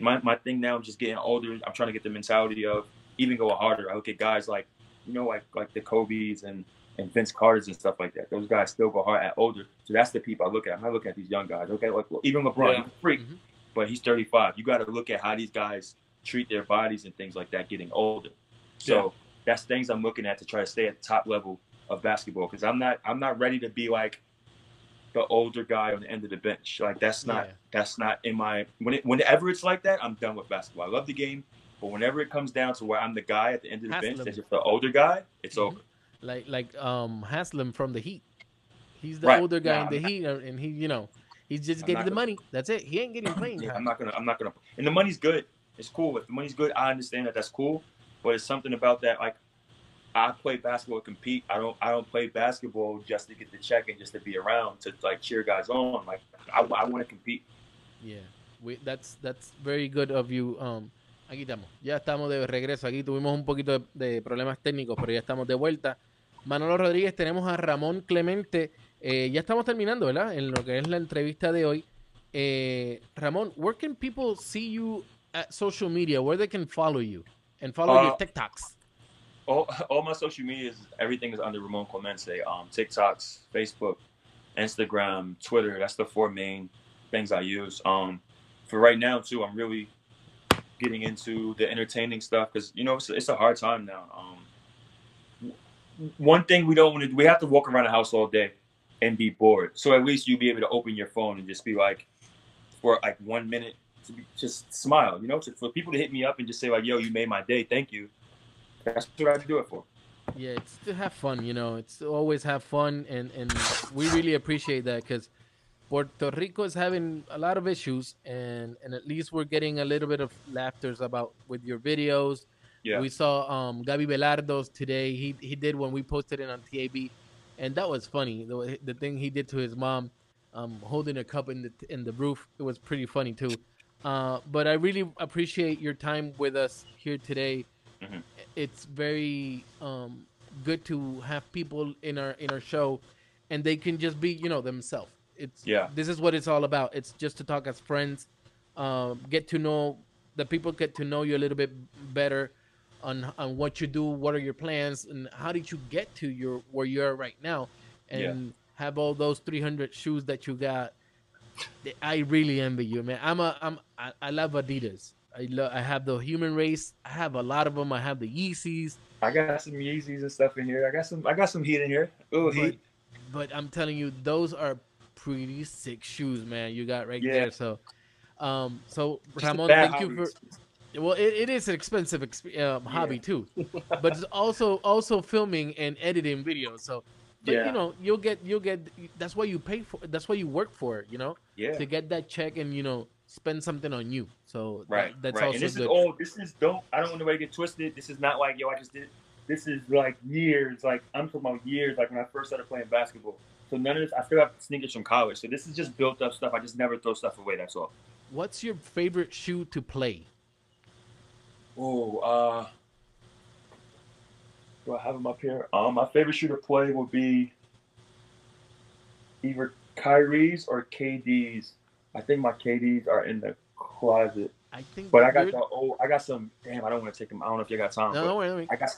my, my thing now, I'm just getting older. I'm trying to get the mentality of even go harder. I look at guys like, you know, like like the Kobe's and and Vince Carter's and stuff like that. Those guys still go hard at older. So that's the people I look at. I'm not looking at these young guys. Okay, like even LeBron,
Yeah.
he's a freak,
Mhm.
but he's 35. You got to look at how these guys treat their bodies and things like that getting older. So. That's things I'm looking at to try to stay at the top level of basketball because I'm not I'm not ready to be like the older guy on the end of the bench. Like that's not
Yeah.
that's not in my when it whenever it's like that, I'm done with basketball. I love the game, but whenever it comes down to where I'm the guy at the end of the bench,
Haslem.
that's just the older guy, it's
Mhm.
over.
Like like um Haslem from the Heat. He's the
Right.
older guy
Nah,
in the
I'm not-
Heat, and he you know he's just
I'm
getting the
gonna-
money. That's it. He ain't getting playing
Yeah, I'm not gonna I'm not gonna and the money's good. It's cool. If the money's good, I understand that that's cool. But it's something about that like I play basketball compete. I don't I don't play basketball just to get the check and just to be around to like cheer guys on. Like I, I want to compete.
Yeah, we, that's that's very good of you. Um, aquí estamos, ya estamos de regreso. Aquí tuvimos un poquito de, de problemas técnicos, pero ya estamos de vuelta. Manolo Rodríguez, tenemos a Ramón Clemente. Eh, ya estamos terminando, ¿verdad? En lo que es la entrevista de hoy. Eh, Ramón, where can people see you at social media? Where they can follow you and follow your
Uh,
TikToks?
all, all my social media is everything is under Ramon Clemente. Um, TikToks, Facebook, Instagram, Twitter. That's the four main things I use. Um, for right now too, I'm really getting into the entertaining stuff because you know it's, it's a hard time now. Um, one thing we don't want to do, we have to walk around the house all day and be bored. So at least you'll be able to open your phone and just be like, for like one minute, to be, just smile. You know, to, for people to hit me up and just say like, "Yo, you made my day. Thank you." That's what I do it for.
Yeah, it's to have fun, you know. It's to always have fun, and and we really appreciate that because Puerto Rico is having a lot of issues, and and at least we're getting a little bit of laughters about with your videos.
Yeah.
We saw um Gabi Velardo's today. He he did when we posted it on TAB, and that was funny. The the thing he did to his mom, um, holding a cup in the in the roof. It was pretty funny too. Uh, but I really appreciate your time with us here today.
Mhm.
It's very um, good to have people in our in our show, and they can just be you know themselves. It's
Yeah.
This is what it's all about. It's just to talk as friends, um, get to know the people, get to know you a little bit better on on what you do, what are your plans, and how did you get to your where you are right now, and have all those 300 shoes that you got. I really envy you, man. I'm a I'm I, I love Adidas. I love I have the Human Race. I have a lot of them. I have the Yeezys,
I got some Yeezys and stuff in here. I got some. I got some heat in here.
But,
heat.
but I'm telling you, those are pretty sick shoes, man. You got right
Yeah.
there. So, um, so
Just
Ramon, thank you for. Well, it, it is an expensive exp- um, hobby too, but it's also also filming and editing videos. So, but
Yeah.
you know, you'll get you'll get. That's why you pay for. That's why you work for it. You know,
Yeah.
to get that check and you know spend something on you. So that-
Right.
that's
right.
also
and this
good.
is all. This is don't. I don't want nobody to get twisted. This is not like yo. I just did. This is like years. Like I'm talking about years. Like when I first started playing basketball. So none of this. I still have sneakers from college. So this is just built up stuff. I just never throw stuff away. That's all.
What's your favorite shoe to play?
Oh, uh, do I have them up here? Um, my favorite shoe to play will be either Kyrie's or KD's. I think my KD's are in the closet,
I think.
but I got the oh, I got some. Damn, I don't want to take them. I don't know if you got time.
No, don't worry.
I got.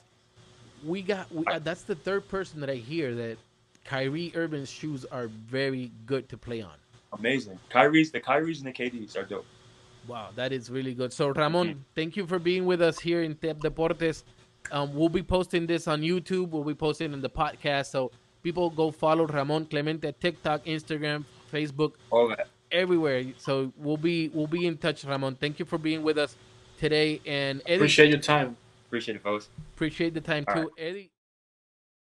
We got. We, uh, that's the third person that I hear that Kyrie Irving's shoes are very good to play on.
Amazing. Kyrie's, the Kyrie's and the KD's are dope.
Wow, that is really good. So Ramon, thank you for being with us here in Tep Deportes. Um, we'll be posting this on YouTube. We'll be posting in the podcast. So people go follow Ramon Clemente, TikTok, Instagram, Facebook,
All that.
everywhere. So we'll be we'll be in touch, Ramon. Thank you for being with us today. And Eddie,
Appreciate your time.
Appreciate it, folks.
appreciate the time
All
too. Eddie,